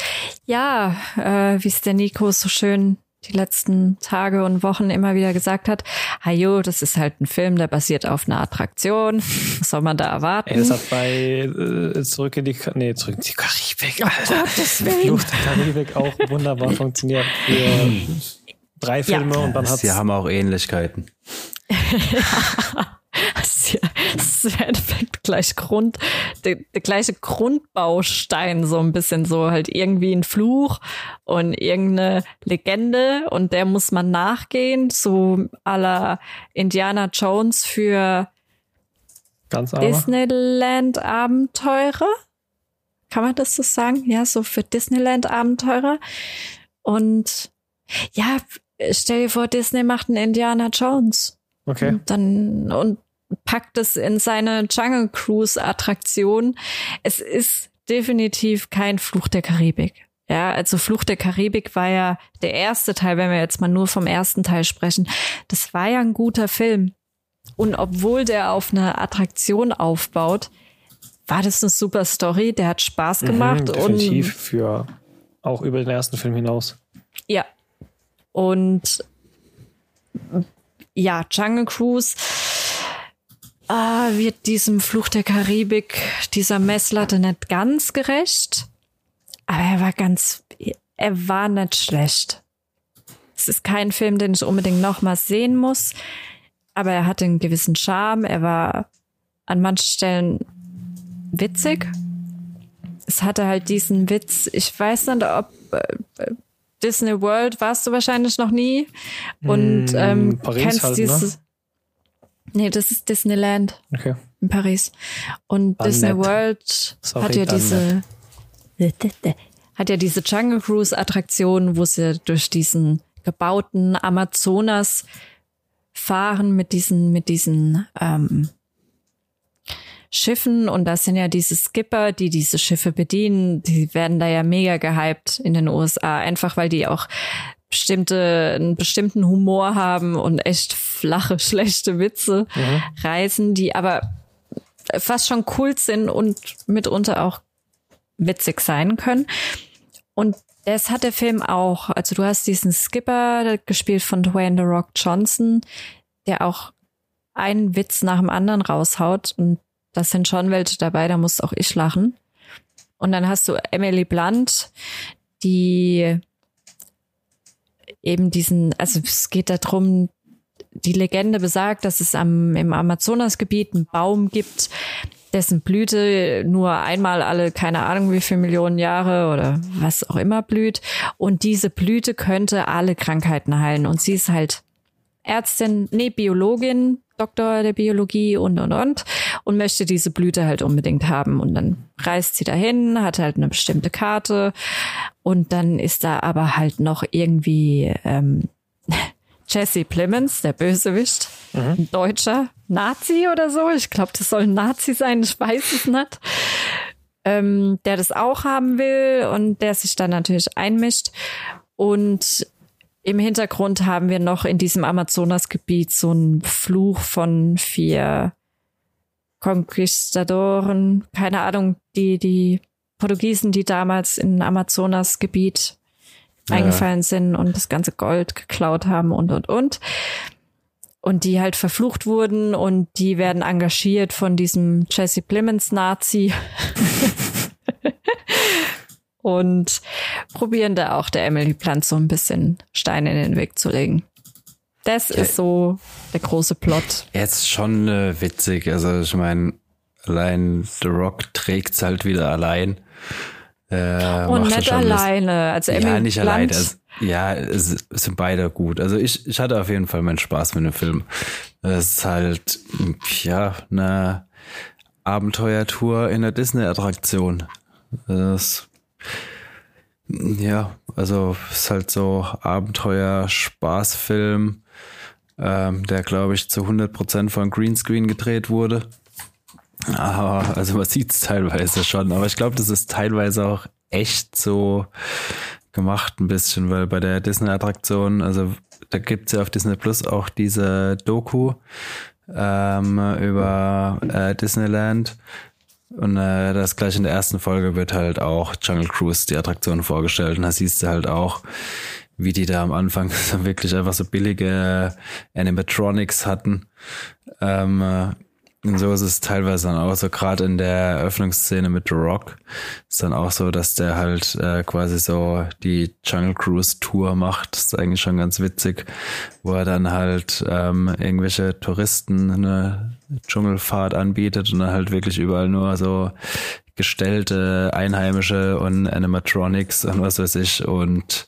Ja, äh, wie es der Nico so schön die letzten Tage und Wochen immer wieder gesagt hat, Hajo, das ist halt ein Film, der basiert auf einer Attraktion. Was soll man da erwarten? Ey, das hat bei äh, Zurück in die, nee, Zurück in die Karibik, Oh Alter. Gottes Willen. Flucht der Karibik auch wunderbar funktioniert. Für drei Filme und dann hat's Sie haben auch Ähnlichkeiten. Ist ja- das ist im Endeffekt gleich Grund, der, der gleiche Grundbaustein, so ein bisschen so halt irgendwie ein Fluch und irgendeine Legende und der muss man nachgehen, so à la Indiana Jones für ganz. Disneyland-Abenteurer. Kann man das so sagen? Ja, so für Disneyland-Abenteurer. Und ja, stell dir vor, Disney macht einen Indiana Jones. Okay. Und dann und packt es in seine Jungle Cruise Attraktion. Es ist definitiv kein Fluch der Karibik. Ja, also Fluch der Karibik war ja der erste Teil, wenn wir jetzt mal nur vom ersten Teil sprechen. Das war ja ein guter Film. Und obwohl der auf eine Attraktion aufbaut, war das eine super Story. Der hat Spaß gemacht Mhm, und definitiv für auch über den ersten Film hinaus. ja. Und ja, Jungle Cruise ah, wird diesem Fluch der Karibik, dieser Messlatte nicht ganz gerecht. Aber er war ganz, er war nicht schlecht. Es ist kein Film, den ich unbedingt nochmal sehen muss. Aber er hatte einen gewissen Charme. Er war an manchen Stellen witzig. Es hatte halt diesen Witz. Ich weiß nicht, ob äh, Disney World warst du wahrscheinlich noch nie. Und Mm, ähm, Paris kennst halt, ne? Nee, das ist Disneyland Okay. in Paris. Und Dann Disney nett. World Sorry, hat ja diese hat ja diese Jungle Cruise Attraktion, wo sie durch diesen gebauten Amazonas fahren mit diesen mit diesen ähm, Schiffen und das sind ja diese Skipper, die diese Schiffe bedienen, die werden da ja mega gehypt in den USA, einfach weil die auch bestimmte, einen bestimmten Humor haben und echt flache, schlechte Witze reißen, die aber fast schon kult sind und mitunter auch witzig sein können. Und das hat der Film auch. Also du hast diesen Skipper, gespielt von Dwayne The Rock Johnson, der auch einen Witz nach dem anderen raushaut. Und das sind schon welche dabei, da muss auch ich lachen. Und dann hast du Emily Blunt, die eben diesen, also es geht darum, die Legende besagt, dass es am, im Amazonasgebiet einen Baum gibt, dessen Blüte nur einmal alle, keine Ahnung wie viele Millionen Jahre oder was auch immer blüht. Und diese Blüte könnte alle Krankheiten heilen. Und sie ist halt Ärztin, nee, Biologin, Doktor der Biologie und und und und möchte diese Blüte halt unbedingt haben und dann reist sie dahin, hat halt eine bestimmte Karte und dann ist da aber halt noch irgendwie ähm, Jesse Plemons, der Bösewicht, mhm. ein deutscher Nazi oder so. Ich glaube, das soll ein Nazi sein, ich weiß es nicht. Ähm, der das auch haben will und der sich dann natürlich einmischt. Und im Hintergrund haben wir noch in diesem Amazonasgebiet so einen Fluch von vier Konquistadoren, keine Ahnung, die, die Portugiesen, die damals in Amazonasgebiet ja. eingefallen sind und das ganze Gold geklaut haben und, und, und. Und die halt verflucht wurden und die werden engagiert von diesem Jesse Plemons Nazi. und probieren da auch der Emily Plant so ein bisschen Steine in den Weg zu legen. Das ja. ist so der große Plot. Jetzt schon äh, witzig. Also ich meine, allein The Rock trägt's halt wieder allein. Äh, und nicht alleine. Also Emily ja, nicht alleine. Also, ja, es, es sind beide gut. Also ich, ich hatte auf jeden Fall meinen Spaß mit dem Film. Es ist halt, ja, eine Abenteuertour in der Disney-Attraktion. Ja, also ist halt so Abenteuer, Spaßfilm, ähm, der glaube ich zu 100 Prozent von Greenscreen gedreht wurde. Aber, also man sieht es teilweise schon, aber ich glaube, das ist teilweise auch echt so gemacht ein bisschen, weil bei der Disney-Attraktion, also da gibt's ja auf Disney Plus auch diese Doku ähm, über äh, Disneyland und äh, das gleich in der ersten Folge wird halt auch Jungle Cruise, die Attraktion vorgestellt. Und da siehst du halt auch, wie die da am Anfang wirklich einfach so billige Animatronics hatten. Ähm, äh, und so ist es teilweise dann auch so, gerade in der Eröffnungsszene mit The Rock, ist dann auch so, dass der halt äh, quasi so die Jungle Cruise Tour macht. Das ist eigentlich schon ganz witzig, wo er dann halt ähm, irgendwelche Touristen eine Dschungelfahrt anbietet und dann halt wirklich überall nur so gestellte Einheimische und Animatronics und was weiß ich und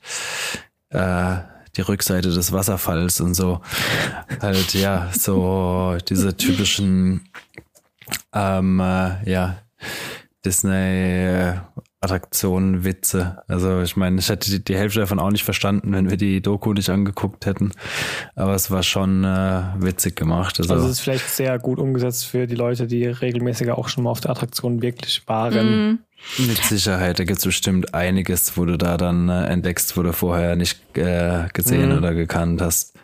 äh, die Rückseite des Wasserfalls und so. Halt, ja, so diese typischen, ähm, äh, ja, Disney Attraktionen, Witze. Also ich meine, ich hätte die, Hälfte davon auch nicht verstanden, wenn wir die Doku nicht angeguckt hätten. Aber es war schon äh, witzig gemacht. Also, also es ist vielleicht sehr gut umgesetzt für die Leute, die regelmäßig auch schon mal auf der Attraktion wirklich waren. Mm. Mit Sicherheit, da gibt es bestimmt einiges, wo du da dann äh, entdeckst, wo du vorher nicht äh, gesehen mhm. oder gekannt hast.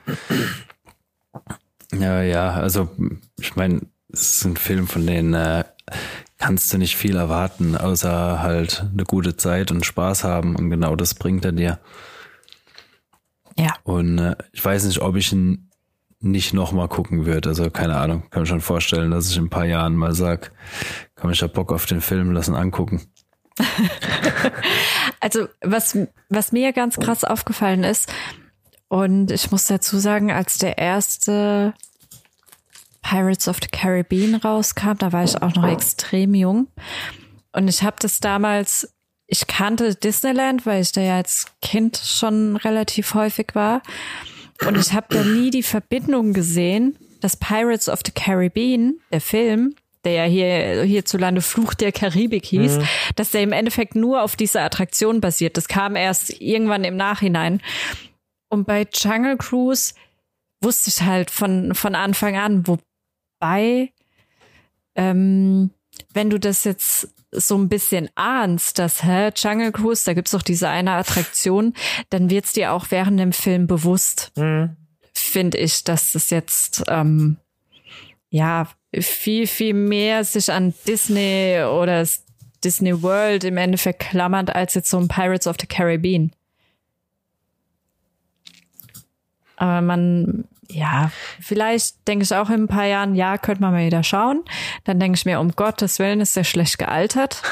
Ja, ja, also ich meine, es ist ein Film, von denen äh, kannst du nicht viel erwarten, außer halt eine gute Zeit und Spaß haben und genau das bringt er dir. Ja. Und äh, ich weiß nicht, ob ich ihn nicht nochmal gucken würde. Also keine Ahnung, kann mir schon vorstellen, dass ich in ein paar Jahren mal sag, komm, ich hab Bock auf den Film, lassen angucken. also was, was mir ganz krass aufgefallen ist, und ich muss dazu sagen, als der erste Pirates of the Caribbean rauskam, da war ich auch noch extrem jung. Und ich habe das damals, ich kannte Disneyland, weil ich da ja als Kind schon relativ häufig war. Und ich habe da nie die Verbindung gesehen, dass Pirates of the Caribbean, der Film, der ja hier hierzulande Fluch der Karibik hieß, mhm. dass der im Endeffekt nur auf dieser Attraktion basiert. Das kam erst irgendwann im Nachhinein. Und bei Jungle Cruise wusste ich halt von, von Anfang an, wobei, ähm, wenn du das jetzt so ein bisschen ahnst, dass hä, Jungle Cruise, da gibt's doch diese eine Attraktion, dann wird's dir auch während dem Film bewusst, mhm. finde ich, dass das jetzt ähm, ja viel, viel mehr sich an Disney oder Disney World im Endeffekt klammert als jetzt so ein Pirates of the Caribbean. Aber man, ja, vielleicht denke ich auch in ein paar Jahren, ja, könnte man mal wieder schauen. Dann denke ich mir, um Gottes Willen ist der schlecht gealtert.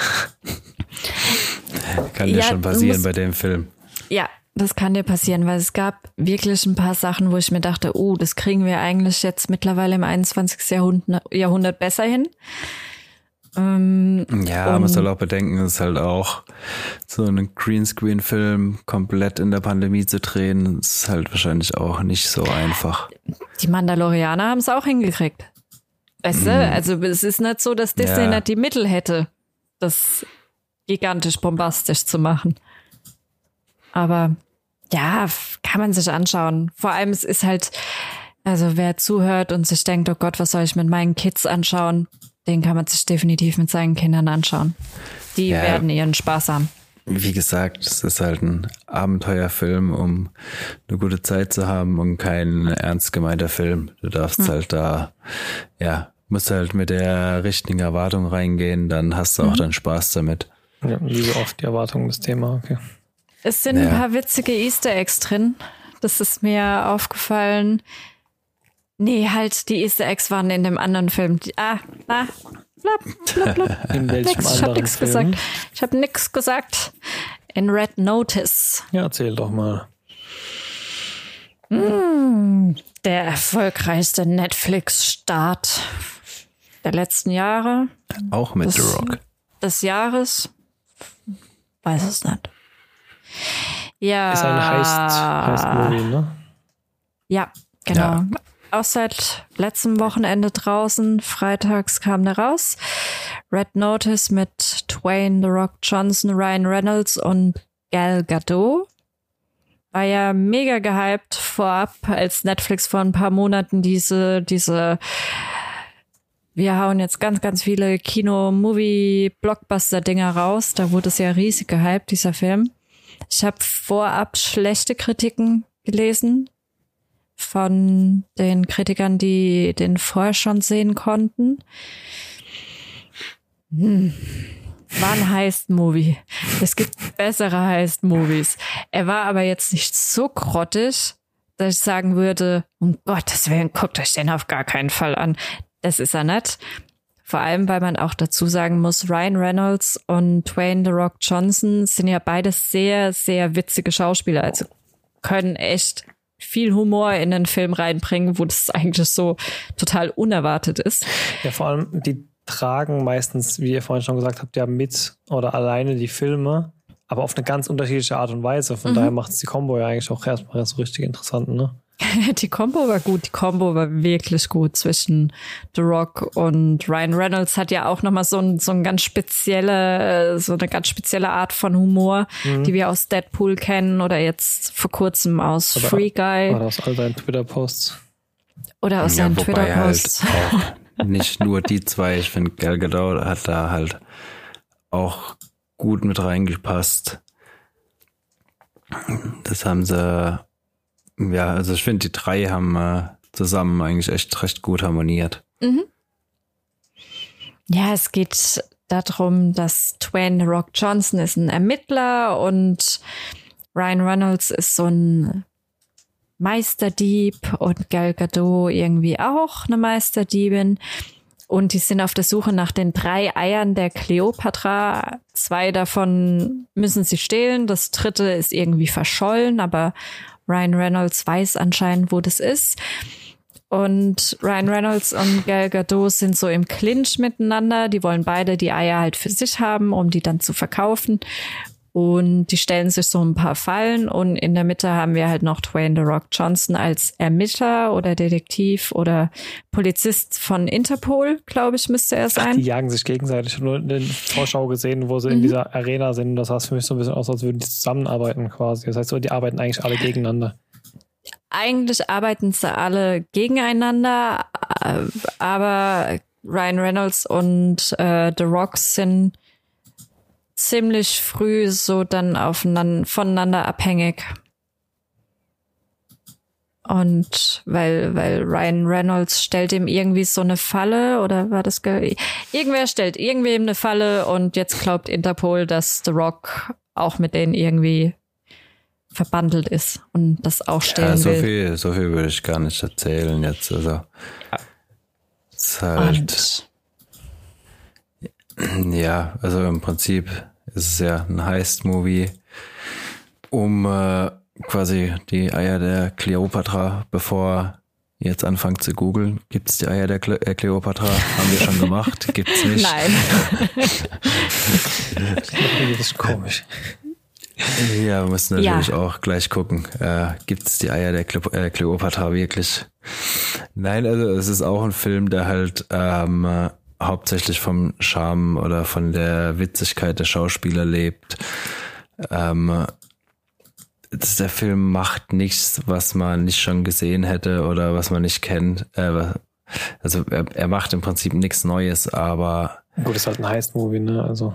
Kann ja, ja schon passieren bei dem Film. Ja, das kann dir passieren, weil es gab wirklich ein paar Sachen, wo ich mir dachte, oh, das kriegen wir eigentlich jetzt mittlerweile im 21. Jahrhundert, Jahrhundert besser hin. Ähm, Ja, man soll auch bedenken, es ist halt auch so einen Greenscreen-Film komplett in der Pandemie zu drehen, ist halt wahrscheinlich auch nicht so einfach. die Mandalorianer haben es auch hingekriegt. Weißt du, also es ist nicht so, dass Disney Ja. nicht die Mittel hätte, das gigantisch bombastisch zu machen. Aber ja, kann man sich anschauen. Vor allem, es ist halt, also wer zuhört und sich denkt, oh Gott, was soll ich mit meinen Kids anschauen, den kann man sich definitiv mit seinen Kindern anschauen. Die Ja. werden ihren Spaß haben. Wie gesagt, es ist halt ein Abenteuerfilm, um eine gute Zeit zu haben und kein ernst gemeinter Film. Du darfst halt da, ja, musst halt mit der richtigen Erwartung reingehen, dann hast du auch dann Spaß damit. Ja, wie so oft die Erwartungen des Thema. Okay. Es sind Ja. ein paar witzige Easter Eggs drin. Das ist mir aufgefallen. Nee, halt, die Easter Eggs waren in dem anderen Film. Ah, ah, blab, blab, blab. In welchem Nix, ich hab Film? gesagt. Ich hab nix gesagt. In Red Notice. Ja, erzähl doch mal. Der erfolgreichste Netflix-Start der letzten Jahre. Auch mit Das- The Rock. Des Jahres. Weiß es nicht. Ja. Ist ein Heist, Heist-Movie, ne? Ja, genau. Ja. Auch seit letztem Wochenende draußen. Freitags kam der raus. Red Notice mit Twain, The Rock Johnson, Ryan Reynolds und Gal Gadot. War ja mega gehypt vorab, als Netflix vor ein paar Monaten diese, diese, wir hauen jetzt ganz, ganz viele Kino-Movie-Blockbuster-Dinger raus. Da wurde es ja riesig gehypt, dieser Film. Ich habe vorab schlechte Kritiken gelesen von den Kritikern, die den vorher schon sehen konnten. Hm. War ein Heist-Movie. Es gibt bessere Heist-Movies. Er war aber jetzt nicht so grottig, dass ich sagen würde, um Gottes Willen, guckt euch den auf gar keinen Fall an. Das ist er nicht. Vor allem, weil man auch dazu sagen muss, Ryan Reynolds und Dwayne The Rock Johnson sind ja beides sehr, sehr witzige Schauspieler. Also können echt viel Humor in den Film reinbringen, wo das eigentlich so total unerwartet ist. Ja, vor allem, die tragen meistens, wie ihr vorhin schon gesagt habt, ja mit oder alleine die Filme, aber auf eine ganz unterschiedliche Art und Weise. Von daher macht es die Combo ja eigentlich auch erstmal so richtig interessant, ne? Die Combo war gut, die Combo war wirklich gut zwischen The Rock und Ryan Reynolds hat ja auch nochmal so ein, so ein ganz spezielle, äh, so eine ganz spezielle Art von Humor, die wir aus Deadpool kennen oder jetzt vor kurzem aus Oder- Free Guy War das all deinen Twitter-Posts? oder aus seinen Twitter-Posts. halt auch nicht nur die zwei. Ich finde, Gal Gadot hat da halt auch gut mit reingepasst. Das haben sie, ja, also ich finde, die drei haben äh, zusammen eigentlich echt recht gut harmoniert. Ja, es geht darum, dass Twain Rock Johnson ist ein Ermittler und Ryan Reynolds ist so ein Meisterdieb und Gal Gadot irgendwie auch eine Meisterdiebin. Und die sind auf der Suche nach den drei Eiern der Kleopatra. Zwei davon müssen sie stehlen. Das dritte ist irgendwie verschollen, aber Ryan Reynolds weiß anscheinend, wo das ist. Und Ryan Reynolds und Gal Gadot sind so im Clinch miteinander. Die wollen beide die Eier halt für sich haben, um die dann zu verkaufen. Und die stellen sich so ein paar Fallen. Und in der Mitte haben wir halt noch Dwayne The Rock Johnson als Ermittler oder Detektiv oder Polizist von Interpol, glaube ich, müsste er Die sein. jagen sich gegenseitig. Ich habe nur in den Vorschau gesehen, wo sie Mhm. in dieser Arena sind. Das sah für mich so ein bisschen aus, als würden die zusammenarbeiten quasi. Das heißt, so, die arbeiten eigentlich alle gegeneinander. Eigentlich arbeiten sie alle gegeneinander, äh, aber Ryan Reynolds und äh, The Rock sind ziemlich früh so dann aufeinander, voneinander abhängig. Und weil, weil Ryan Reynolds stellt ihm irgendwie so eine Falle oder war das ge irgendwer stellt irgendwem eine Falle und jetzt glaubt Interpol, dass The Rock auch mit denen irgendwie verbandelt ist und das auch stellen Ja, so will. viel, so viel würde ich gar nicht erzählen jetzt. Also, ist halt, Und ja, also im Prinzip ist es ja ein Heist-Movie, um äh, quasi die Eier der Kleopatra, bevor jetzt anfangen zu googeln. Gibt es die Eier der Cle äh, Kleopatra? Haben wir schon gemacht? Gibt's nicht? Nein. das ist komisch. Ja, wir müssen natürlich ja. auch gleich gucken. Äh, Gibt es die Eier der Cle äh, Kleopatra wirklich? Nein, also es ist auch ein Film, der halt ähm, hauptsächlich vom Charme oder von der Witzigkeit der Schauspieler lebt. Ähm, der Film macht nichts, was man nicht schon gesehen hätte oder was man nicht kennt. Äh, also er, er macht im Prinzip nichts Neues, aber gut, ist halt ein Heist-Movie, ne? Also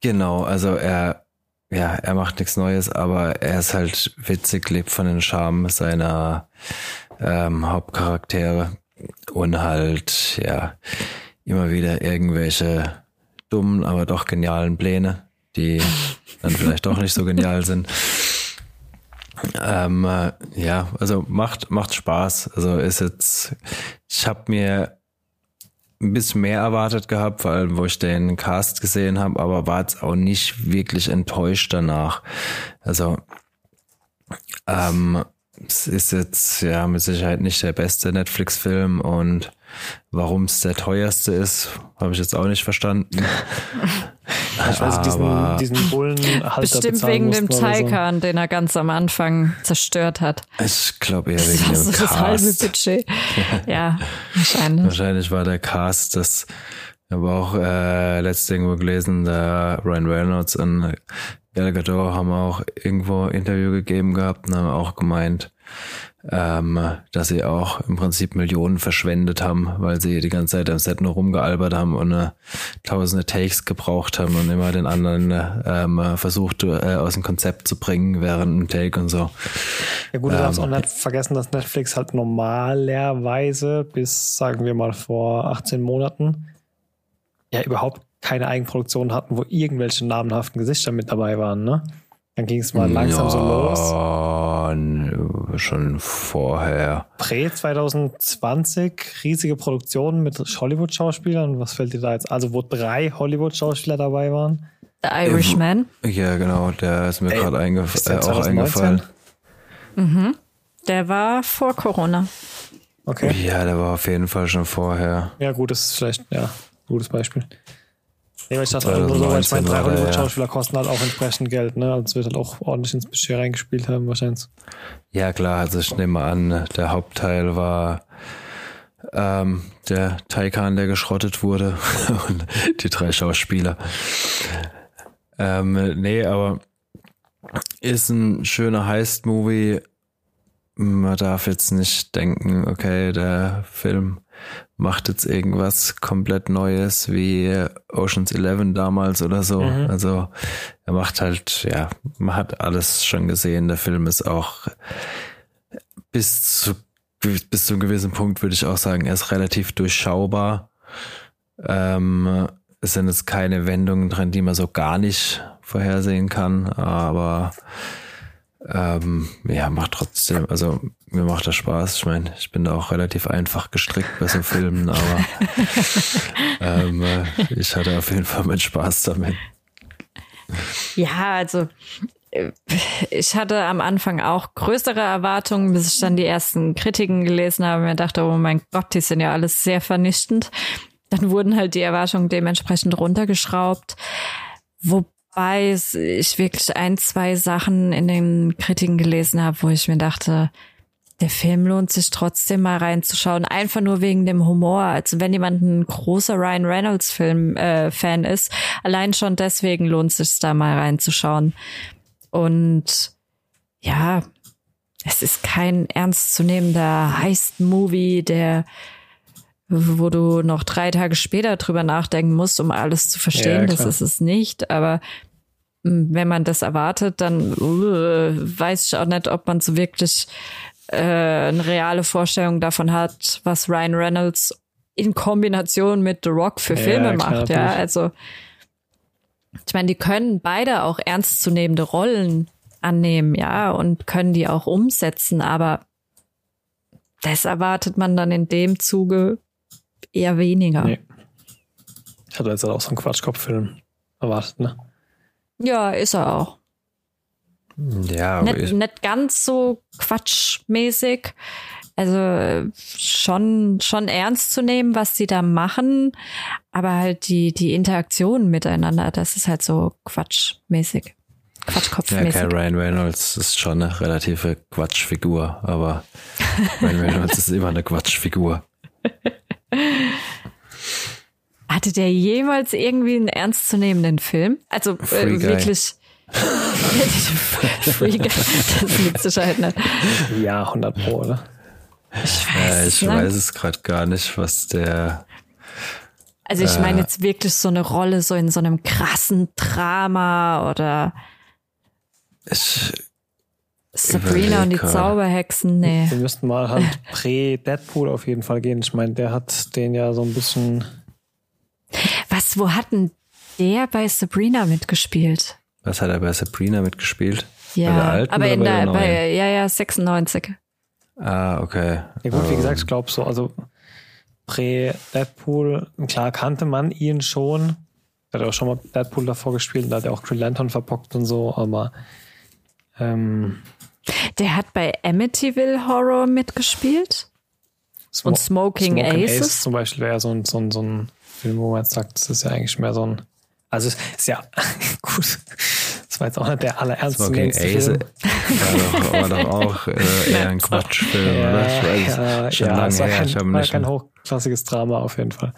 genau, also er ja, er macht nichts Neues, aber er ist halt witzig, lebt von den Charme seiner ähm, Hauptcharaktere und halt ja immer wieder irgendwelche dummen, aber doch genialen Pläne, die dann vielleicht doch nicht so genial sind. Ähm, äh, ja, also macht macht Spaß. Also ist jetzt, ich habe mir ein bisschen mehr erwartet gehabt, vor allem wo ich den Cast gesehen habe, aber war jetzt auch nicht wirklich enttäuscht danach. Also ähm, es ist jetzt ja mit Sicherheit nicht der beste Netflix-Film und warum es der teuerste ist, habe ich jetzt auch nicht verstanden. ich weiß, diesen, diesen Bullenhalter Bestimmt wegen dem Taycan, so. den er ganz am Anfang zerstört hat. Ich glaube eher wegen das dem Cast. Das halbe Budget. ja, wahrscheinlich. Wahrscheinlich war der Cast das ich habe auch äh, letztes irgendwo gelesen, der Ryan Reynolds und Gal Gadot haben auch irgendwo ein Interview gegeben gehabt und haben auch gemeint, ähm, dass sie auch im Prinzip Millionen verschwendet haben, weil sie die ganze Zeit am Set nur rumgealbert haben und äh, tausende Takes gebraucht haben und immer den anderen ähm, versucht äh, aus dem Konzept zu bringen während einem Take und so. Ja gut, du ähm, darfst auch nicht vergessen, dass Netflix halt normalerweise bis, sagen wir mal, vor 18 Monaten ja überhaupt keine Eigenproduktion hatten, wo irgendwelche namenhaften Gesichter mit dabei waren, ne? Dann ging es mal langsam ja, so los. Schon vorher. Prä 2020, riesige Produktion mit Hollywood-Schauspielern. Was fällt dir da jetzt? Also, wo drei Hollywood-Schauspieler dabei waren. The Irishman. Ja, genau, der ist mir gerade eingef äh, auch eingefallen. Mhm. Der war vor Corona. Okay. Ja, der war auf jeden Fall schon vorher. Ja, gut, das ist vielleicht, ja, gutes Beispiel. Nee, weil ich dachte, so, weil ich meine, drei Hollywood-Schauspieler kosten halt auch entsprechend Geld, ne? Also es wird halt auch ordentlich ins Budget reingespielt haben, wahrscheinlich. Ja, klar, also ich nehme an, der Hauptteil war ähm, der Taikan, der geschrottet wurde und die drei Schauspieler. Ähm, nee, aber ist ein schöner Heist-Movie. Man darf jetzt nicht denken, okay, der Film macht jetzt irgendwas komplett Neues wie Oceans 11 damals oder so. Mhm. Also er macht halt, ja, man hat alles schon gesehen. Der Film ist auch bis zu bis zu einem gewissen Punkt würde ich auch sagen, er ist relativ durchschaubar. Ähm, es sind jetzt keine Wendungen drin, die man so gar nicht vorhersehen kann, aber ähm, ja, macht trotzdem, also mir macht das Spaß. Ich meine, ich bin da auch relativ einfach gestrickt bei so Filmen, aber ähm, äh, ich hatte auf jeden Fall meinen Spaß damit. Ja, also äh, ich hatte am Anfang auch größere Erwartungen, bis ich dann die ersten Kritiken gelesen habe und mir dachte, oh mein Gott, die sind ja alles sehr vernichtend. Dann wurden halt die Erwartungen dementsprechend runtergeschraubt. Wobei Wobei ich wirklich ein, zwei Sachen in den Kritiken gelesen habe, wo ich mir dachte, der Film lohnt sich trotzdem mal reinzuschauen, einfach nur wegen dem Humor. Also wenn jemand ein großer Ryan Reynolds Film äh, Fan ist, allein schon deswegen lohnt sich da mal reinzuschauen. Und ja, es ist kein ernstzunehmender Heist-Movie, der wo du noch drei Tage später drüber nachdenken musst, um alles zu verstehen. Ja, das ist es nicht. Aber hm, wenn man das erwartet, dann uh, weiß ich auch nicht, ob man so wirklich äh, eine reale Vorstellung davon hat, was Ryan Reynolds in Kombination mit The Rock für Filme ja, macht. Ja, also ich meine, die können beide auch ernstzunehmende Rollen annehmen, ja, und können die auch umsetzen, aber das erwartet man dann in dem Zuge eher weniger. Nee. Ich hatte jetzt auch so einen Quatschkopffilm erwartet, ne? Ja, ist er auch. Ja, nicht, nicht ganz so quatschmäßig. Also schon, schon ernst zu nehmen, was sie da machen, aber halt die, die Interaktion miteinander, das ist halt so quatschmäßig. Quatschkopfmäßig. Ja, okay, Ryan Reynolds ist schon eine relative Quatschfigur, aber Ryan Reynolds ist immer eine Quatschfigur. Hatte der jemals irgendwie einen ernstzunehmenden Film? Also äh, wirklich. Guy, das mit Sicherheit nicht. Ja, 100 Pro, oder? Ich weiß, Ja, ich weiß es gerade gar nicht, was der. Also ich meine jetzt wirklich so eine Rolle so in so einem krassen Drama oder Ich, Sabrina und die. Zauberhexen. Nee. Wir müssten mal halt prä-Deadpool auf jeden Fall gehen. Ich meine, der hat den ja so ein bisschen. Was, wo hat denn der bei Sabrina mitgespielt? Was hat er bei Sabrina mitgespielt? Ja, bei der alten aber oder in bei der, der bei, ja, ja, 96. Ah, okay. Ja gut, wie Ähm, gesagt, ich glaube so, also prä-Deadpool, klar kannte man ihn schon. Er hat auch schon mal Deadpool davor gespielt und da hat er auch Green Lantern verpockt und so, aber ähm, Der hat bei Amityville Horror mitgespielt. Smo Und Smoking Aces? Ace zum Beispiel wäre so ein, so, ein, so ein Film, wo man jetzt sagt, das ist ja eigentlich mehr so ein. Also es ist ja gut. Das war jetzt auch nicht der Ace Film. war doch, war doch auch äh, eher ein Quatschfilm, oder? Ich weiß, ja, schon ja, lange war her. kein, ich habe war nicht. kein hochklassiges Drama auf jeden Fall.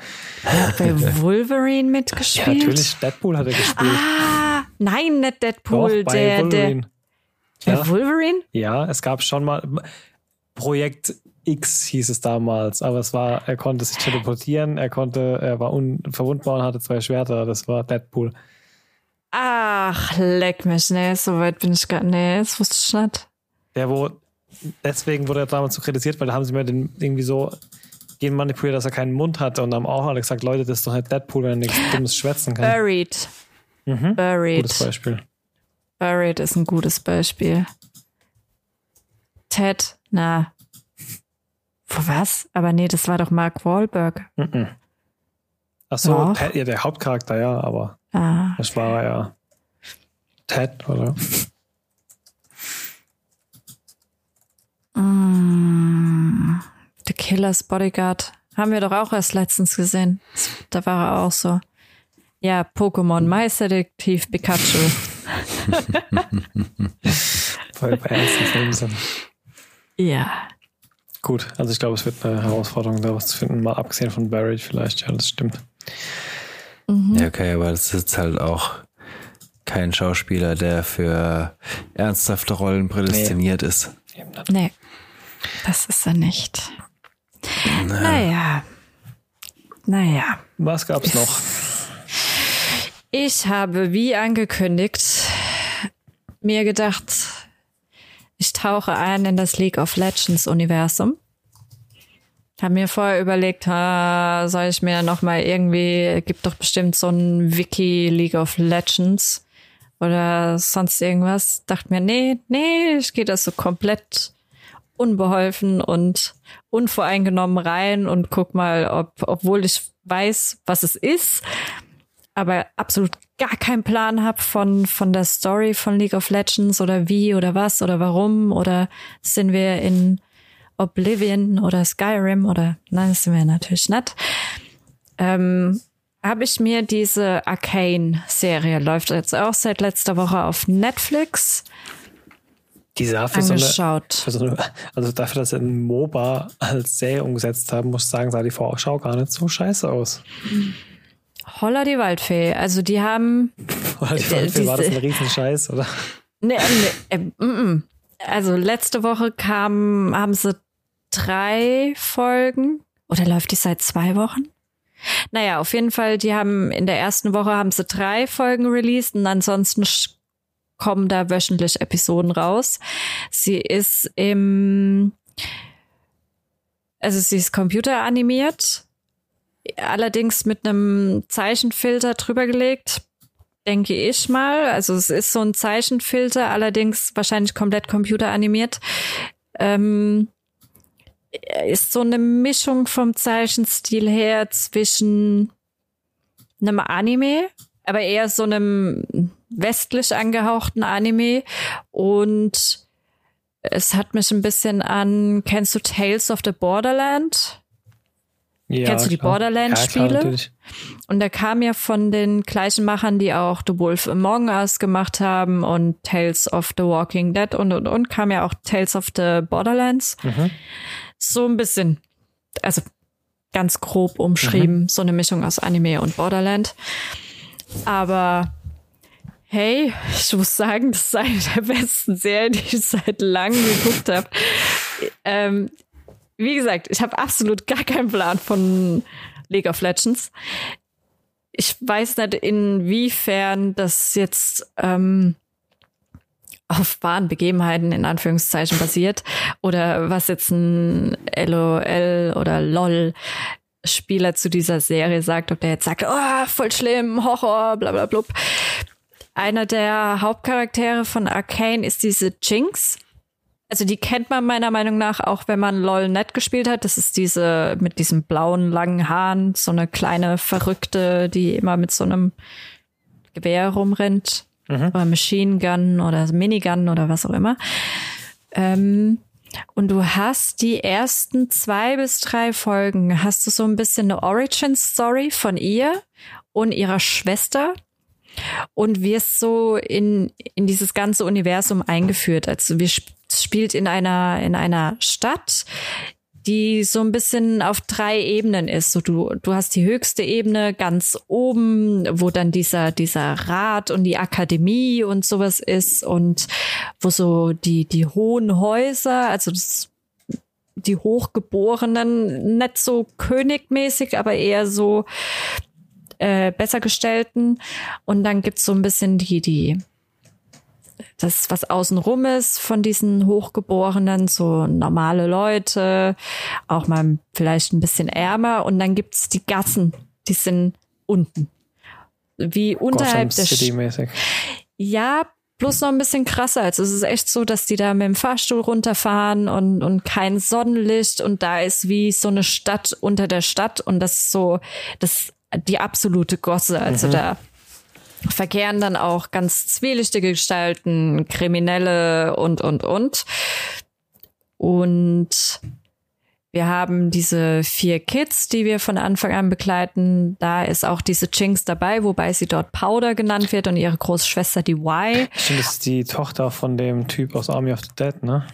Bei Wolverine Ja, mitgespielt. natürlich, Deadpool hat er gespielt. Ah, nein, nicht Doch, Deadpool, bei der, der, Wolverine. der Ja. Wolverine? Ja, es gab schon mal Projekt X hieß es damals, aber es war, er konnte sich teleportieren, er konnte, er war unverwundbar und hatte zwei Schwerter. Das war Deadpool. Ach, leck mich, nee, so weit bin ich gar nee, das wusste ich nicht. Der, wo, deswegen wurde er damals so kritisiert, weil da haben sie mir den irgendwie so gehen manipuliert, dass er keinen Mund hatte und haben auch alle gesagt, Leute, das ist doch nicht Deadpool, wenn er nichts Dummes schwätzen kann. Buried. Mhm. Buried. Gutes Beispiel. Buried ist ein gutes Beispiel. Ted, na. Was? Aber nee, das war doch Mark Wahlberg. Mhm. Ach so, Doch. Ted, ja, der Hauptcharakter, ja, aber Ah, das war ja Ted, oder? mm, The Killer's Bodyguard. Haben wir doch auch erst letztens gesehen. Da war er auch so. Ja, Pokémon, Meisterdetektiv Pikachu. Voll bei ernsten Filmen sind. Ja. Gut, also ich glaube, es wird eine Herausforderung, da was zu finden, mal abgesehen von Buried vielleicht, ja, das stimmt. Ja, okay, aber das ist jetzt halt auch kein Schauspieler, der für ernsthafte Rollen prädestiniert ist. Eben nicht. Nee, das ist er nicht. Naja. Naja. Was gab's noch? Ich habe, wie angekündigt, mir gedacht, tauche ein in das League of Legends Universum. Habe mir vorher überlegt, ha, soll ich mir noch mal irgendwie, gibt doch bestimmt so ein Wiki League of Legends oder sonst irgendwas. Dachte mir, nee, nee, ich gehe das so komplett unbeholfen und unvoreingenommen rein und guck mal, ob, obwohl ich weiß, was es ist, aber absolut gar keinen Plan habe von, von der Story von League of Legends oder wie oder was oder warum oder sind wir in Oblivion oder Skyrim oder nein, das sind wir natürlich nicht. Ähm, habe ich mir diese Arcane-Serie, läuft jetzt auch seit letzter Woche auf Netflix, Die sah für so eine, angeschaut. für so eine, also dafür, dass sie ein MOBA als Serie umgesetzt haben, muss ich sagen, sah die Vorschau gar nicht so scheiße aus. Holla die Waldfee. Also die haben Oder die Äh, Waldfee, war das ein diese- Riesenscheiß, oder? Nee, nee, äh. Also letzte Woche kam, haben sie drei Folgen oder läuft die seit zwei Wochen? Naja, auf jeden Fall, die haben in der ersten Woche haben sie drei Folgen released und ansonsten kommen da wöchentlich Episoden raus. Sie ist im, also sie ist computeranimiert, allerdings mit einem Zeichenfilter drüber gelegt denke ich mal. Also es ist so ein Zeichenfilter, allerdings wahrscheinlich komplett computeranimiert. Ähm, ist so eine Mischung vom Zeichenstil her zwischen einem Anime, aber eher so einem westlich angehauchten Anime und es hat mich ein bisschen an, kennst du Tales of the Borderland? Ja, Kennst du die. Borderlands-Spiele? Ja. Und der kam ja von den gleichen Machern, die auch The Wolf Among Us gemacht haben und Tales of the Walking Dead und und und, kam ja auch Tales of the Borderlands. Mhm. So ein bisschen, also ganz grob umschrieben, so eine Mischung aus Anime und Borderland. Aber hey, ich muss sagen, das ist eine der besten Serien, die ich seit langem geguckt habe. Ähm, wie gesagt, ich habe absolut gar keinen Plan von League of Legends. Ich weiß nicht, inwiefern das jetzt ähm, auf wahren Begebenheiten in Anführungszeichen basiert oder was jetzt ein LOL oder LOL Spieler zu dieser Serie sagt, ob der jetzt sagt, oh, voll schlimm, Horror, bla bla blub. Einer der Hauptcharaktere von Arcane ist diese Jinx. Also die kennt man meiner Meinung nach auch, wenn man LOL net gespielt hat. Das ist diese mit diesem blauen langen Haaren, so eine kleine Verrückte, die immer mit so einem Gewehr rumrennt oder Machine Gun oder Minigun oder was auch immer. Ähm, und du hast die ersten zwei bis drei Folgen, hast du so ein bisschen eine Origin-Story von ihr und ihrer Schwester und wirst so in, in dieses ganze Universum eingeführt. Also wir sp spielt in einer, in einer Stadt, die so ein bisschen auf drei Ebenen ist. So du, du hast die höchste Ebene ganz oben, wo dann dieser, dieser Rat und die Akademie und sowas ist und wo so die, die hohen Häuser, also das, die Hochgeborenen, nicht so königmäßig, aber eher so äh, besser gestellten. Und dann gibt's so ein bisschen die, die, das, was außenrum ist von diesen Hochgeborenen, so normale Leute, auch mal vielleicht ein bisschen ärmer. Und dann gibt's die Gassen, die sind unten. Wie unterhalb Gotham der City-mäßig. ja, bloß noch ein bisschen krasser. Also es ist echt so, dass die da mit dem Fahrstuhl runterfahren und, und kein Sonnenlicht und da ist wie so eine Stadt unter der Stadt und das ist so, das die absolute Gosse. Also da verkehren dann auch ganz zwielichtige Gestalten, Kriminelle und, und, und. Und wir haben diese vier Kids, die wir von Anfang an begleiten. Da ist auch diese Jinx dabei, wobei sie dort Powder genannt wird und ihre große Schwester die Y. Stimmt, das ist die Tochter von dem Typ aus Army of the Dead, ne?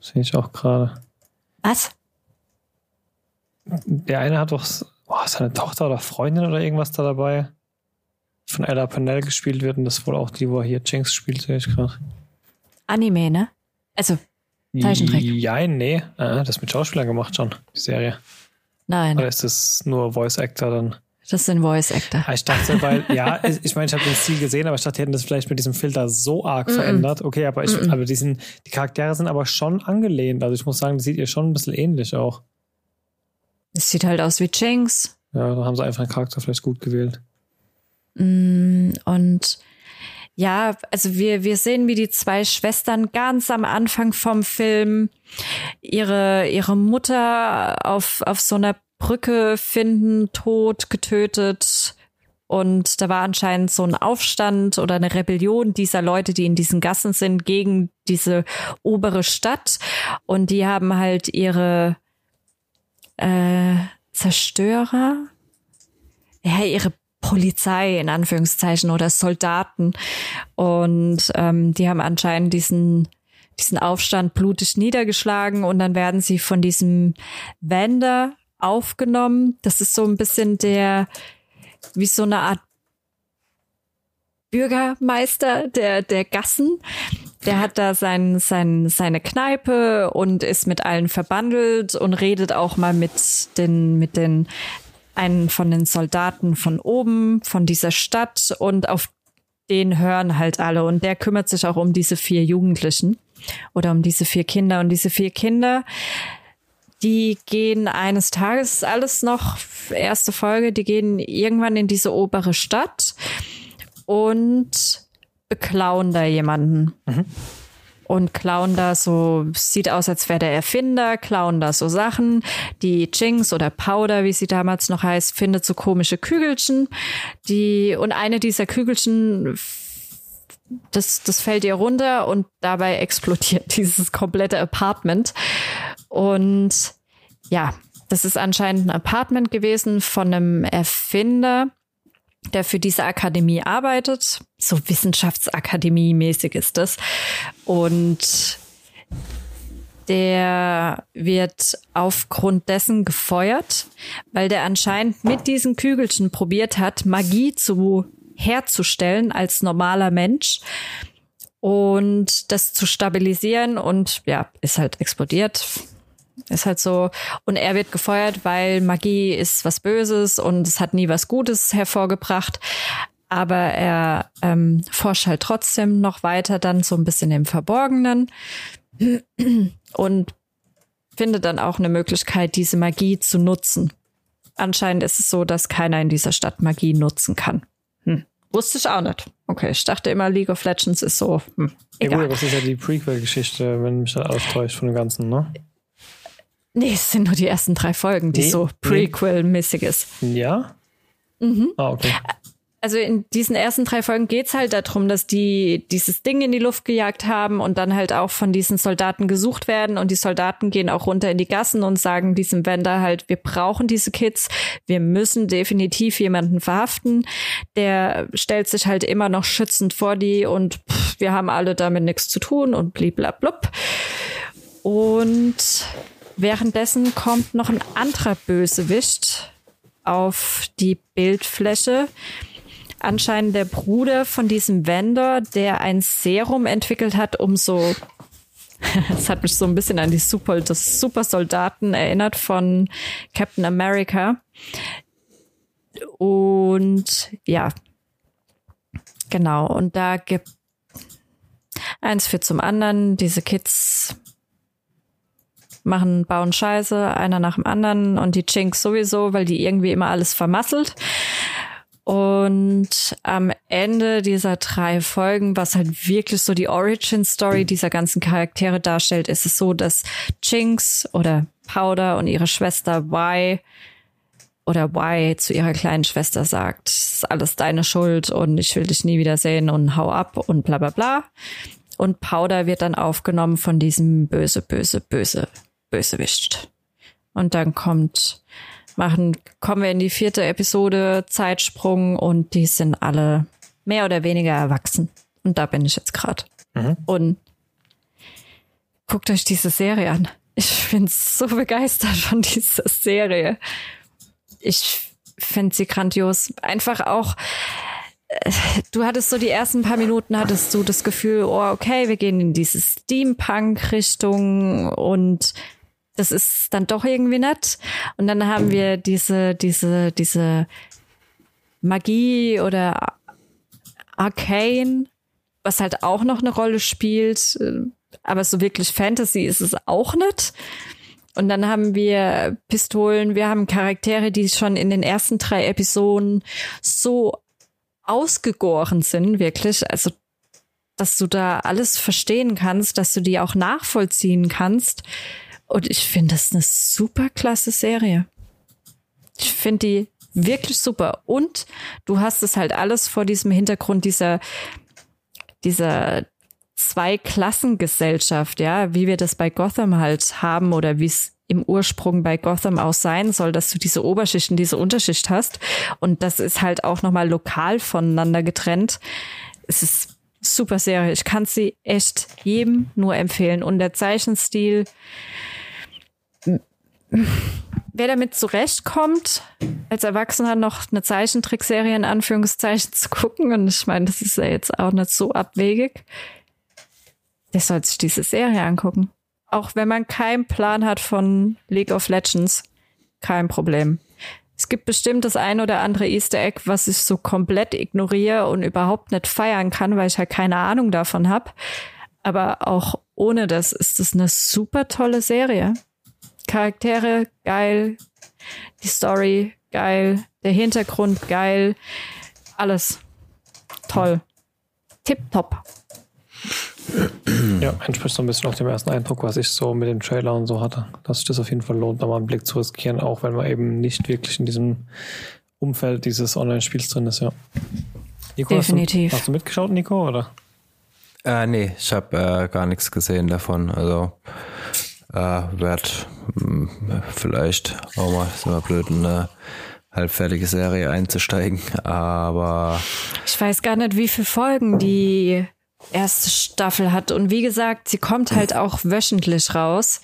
Sehe ich auch gerade. Was? Der eine hat doch oh, seine Tochter oder Freundin oder irgendwas da dabei. Von Ella Pennell gespielt wird und das wohl auch die, wo er hier Jinx spielt, sehe ich gerade. Anime, ne? Also, Zeichentrick. Ja, nee. Äh, das mit Schauspielern gemacht schon, die Serie. nein, Oder ist das nur Voice Actor dann? das sind Voice Actor. Ah, Ich dachte, weil, ja, ich meine, ich habe den Stil gesehen, aber ich dachte, die hätten das vielleicht mit diesem Filter so arg verändert. Okay, aber ich, aber die sind, die Charaktere sind aber schon angelehnt. Also ich muss sagen, das sieht ihr schon ein bisschen ähnlich auch. Es sieht halt aus wie Jinx. Ja, da haben sie einfach den Charakter vielleicht gut gewählt. Und ja, also wir, wir sehen, wie die zwei Schwestern ganz am Anfang vom Film ihre, ihre Mutter auf, auf so einer Brücke finden, tot, getötet. Und da war anscheinend so ein Aufstand oder eine Rebellion dieser Leute, die in diesen Gassen sind, gegen diese obere Stadt. Und die haben halt ihre äh, Zerstörer, ja, ihre Polizei in Anführungszeichen oder Soldaten. Und ähm, die haben anscheinend diesen, diesen Aufstand blutig niedergeschlagen und dann werden sie von diesem Wender aufgenommen. Das ist so ein bisschen der, wie so eine Art Bürgermeister der, der Gassen. Der hat da sein, sein, seine Kneipe und ist mit allen verbandelt und redet auch mal mit den, mit den, einen von den Soldaten von oben, von dieser Stadt und auf den hören halt alle. Und der kümmert sich auch um diese vier Jugendlichen oder um diese vier Kinder. Und diese vier Kinder, die gehen eines Tages, alles noch erste Folge, die gehen irgendwann in diese obere Stadt und beklauen da jemanden. Und klauen da so, sieht aus, als wäre der Erfinder, klauen da so Sachen. Die Jinx oder Powder, wie sie damals noch heißt, findet so komische Kügelchen. Die, und eine dieser Kügelchen das, das fällt ihr runter und dabei explodiert dieses komplette Apartment. Und ja, das ist anscheinend ein Apartment gewesen von einem Erfinder, der für diese Akademie arbeitet. So Wissenschaftsakademie-mäßig ist das. Und der wird aufgrund dessen gefeuert, weil der anscheinend mit diesen Kügelchen probiert hat, Magie zu herzustellen als normaler Mensch und das zu stabilisieren und ja, ist halt explodiert. Ist halt so. Und er wird gefeuert, weil Magie ist was Böses und es hat nie was Gutes hervorgebracht. Aber er ähm, forscht halt trotzdem noch weiter, dann so ein bisschen im Verborgenen und findet dann auch eine Möglichkeit, diese Magie zu nutzen. Anscheinend ist es so, dass keiner in dieser Stadt Magie nutzen kann. Hm. Wusste ich auch nicht. Okay, ich dachte immer, League of Legends ist so. Hm, egal. Ja gut, das ist ja die Prequel-Geschichte, wenn mich das alles täuscht von dem Ganzen, ne? Nee, es sind nur die ersten drei Folgen, die nee, so Prequel-mäßig ist. Ja? Mhm. Ah, okay also in diesen ersten drei Folgen geht's halt darum, dass die dieses Ding in die Luft gejagt haben und dann halt auch von diesen Soldaten gesucht werden und die Soldaten gehen auch runter in die Gassen und sagen diesem Wender halt, wir brauchen diese Kids, wir müssen definitiv jemanden verhaften. Der stellt sich halt immer noch schützend vor die und pff, wir haben alle damit nichts zu tun und bliblablub. Und währenddessen kommt noch ein anderer Bösewicht auf die Bildfläche anscheinend der Bruder von diesem Vendor, der ein Serum entwickelt hat, um so es hat mich so ein bisschen an die Super, das Supersoldaten erinnert von Captain America. Und ja, genau. Und da gibt eins für zum anderen. Diese Kids machen, bauen Scheiße, einer nach dem anderen und die Chinks sowieso, weil die irgendwie immer alles vermasselt. Und am Ende dieser drei Folgen, was halt wirklich so die Origin Story dieser ganzen Charaktere darstellt, ist es so, dass Jinx oder Powder und ihre Schwester Y oder Y zu ihrer kleinen Schwester sagt, es ist alles deine Schuld und ich will dich nie wieder sehen und hau ab und bla bla bla. Und Powder wird dann aufgenommen von diesem böse, böse, böse, Bösewicht. Und dann kommt machen, kommen wir in die vierte Episode, Zeitsprung und die sind alle mehr oder weniger erwachsen. Und da bin ich jetzt gerade. Mhm. Und guckt euch diese Serie an. Ich bin so begeistert von dieser Serie. Ich finde sie grandios. Einfach auch, äh, du hattest so die ersten paar Minuten hattest du das Gefühl, oh, okay, wir gehen in diese Steampunk-Richtung und das ist dann doch irgendwie nett. Und dann haben wir diese, diese, diese Magie oder Arcane, was halt auch noch eine Rolle spielt. Aber so wirklich Fantasy ist es auch nicht. Und dann haben wir Pistolen, wir haben Charaktere, die schon in den ersten drei Episoden so ausgegoren sind, wirklich. Also, dass du da alles verstehen kannst, dass du die auch nachvollziehen kannst. Und ich finde das eine super klasse Serie. Ich finde die wirklich super. Und du hast es halt alles vor diesem Hintergrund dieser, dieser Zwei-Klassengesellschaft, ja, wie wir das bei Gotham halt haben oder wie es im Ursprung bei Gotham auch sein soll, dass du diese Oberschicht und diese Unterschicht hast. Und das ist halt auch nochmal lokal voneinander getrennt. Es ist super Serie. Ich kann sie echt jedem nur empfehlen. Und der Zeichenstil, wer damit zurechtkommt, als Erwachsener noch eine Zeichentrickserie in Anführungszeichen zu gucken, und ich meine, das ist ja jetzt auch nicht so abwegig, der soll sich diese Serie angucken. Auch wenn man keinen Plan hat von League of Legends, kein Problem. Es gibt bestimmt das ein oder andere Easter Egg, was ich so komplett ignoriere und überhaupt nicht feiern kann, weil ich halt keine Ahnung davon habe. Aber auch ohne das ist es eine super tolle Serie. Charaktere geil, die Story geil, der Hintergrund geil, alles toll. Tipptopp. Ja, entspricht so ein bisschen auch dem ersten Eindruck, was ich so mit dem Trailer und so hatte, dass sich das auf jeden Fall lohnt, da mal einen Blick zu riskieren, auch wenn man eben nicht wirklich in diesem Umfeld dieses Online-Spiels drin ist, ja. Nico, Definitiv. Hast du, hast du mitgeschaut, Nico, oder? Äh, nee, ich habe äh, gar nichts gesehen davon. Also äh, werd mh, hm, vielleicht auch mal, ist immer blöd, eine halbfertige Serie einzusteigen, aber ich weiß gar nicht, wie viele Folgen die erste Staffel hat. Und wie gesagt, sie kommt halt auch wöchentlich raus.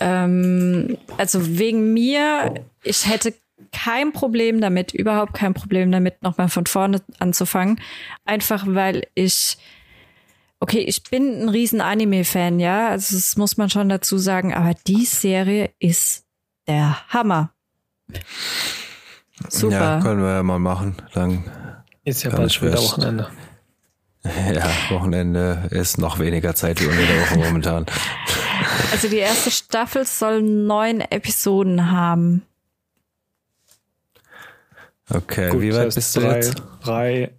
Ähm, also wegen mir, ich hätte kein Problem damit, überhaupt kein Problem damit, nochmal von vorne anzufangen. Einfach weil ich, okay, ich bin ein riesen Anime-Fan, ja, also das muss man schon dazu sagen, aber die Serie ist der Hammer. Super. Ja, können wir ja mal machen. Dann ist ja bald wieder Wochenende. Ja, Wochenende ist noch weniger Zeit wie unter der Woche momentan. Also die erste Staffel soll neun Episoden haben. Okay, Gut, wie weit bist du drei, jetzt? Drei,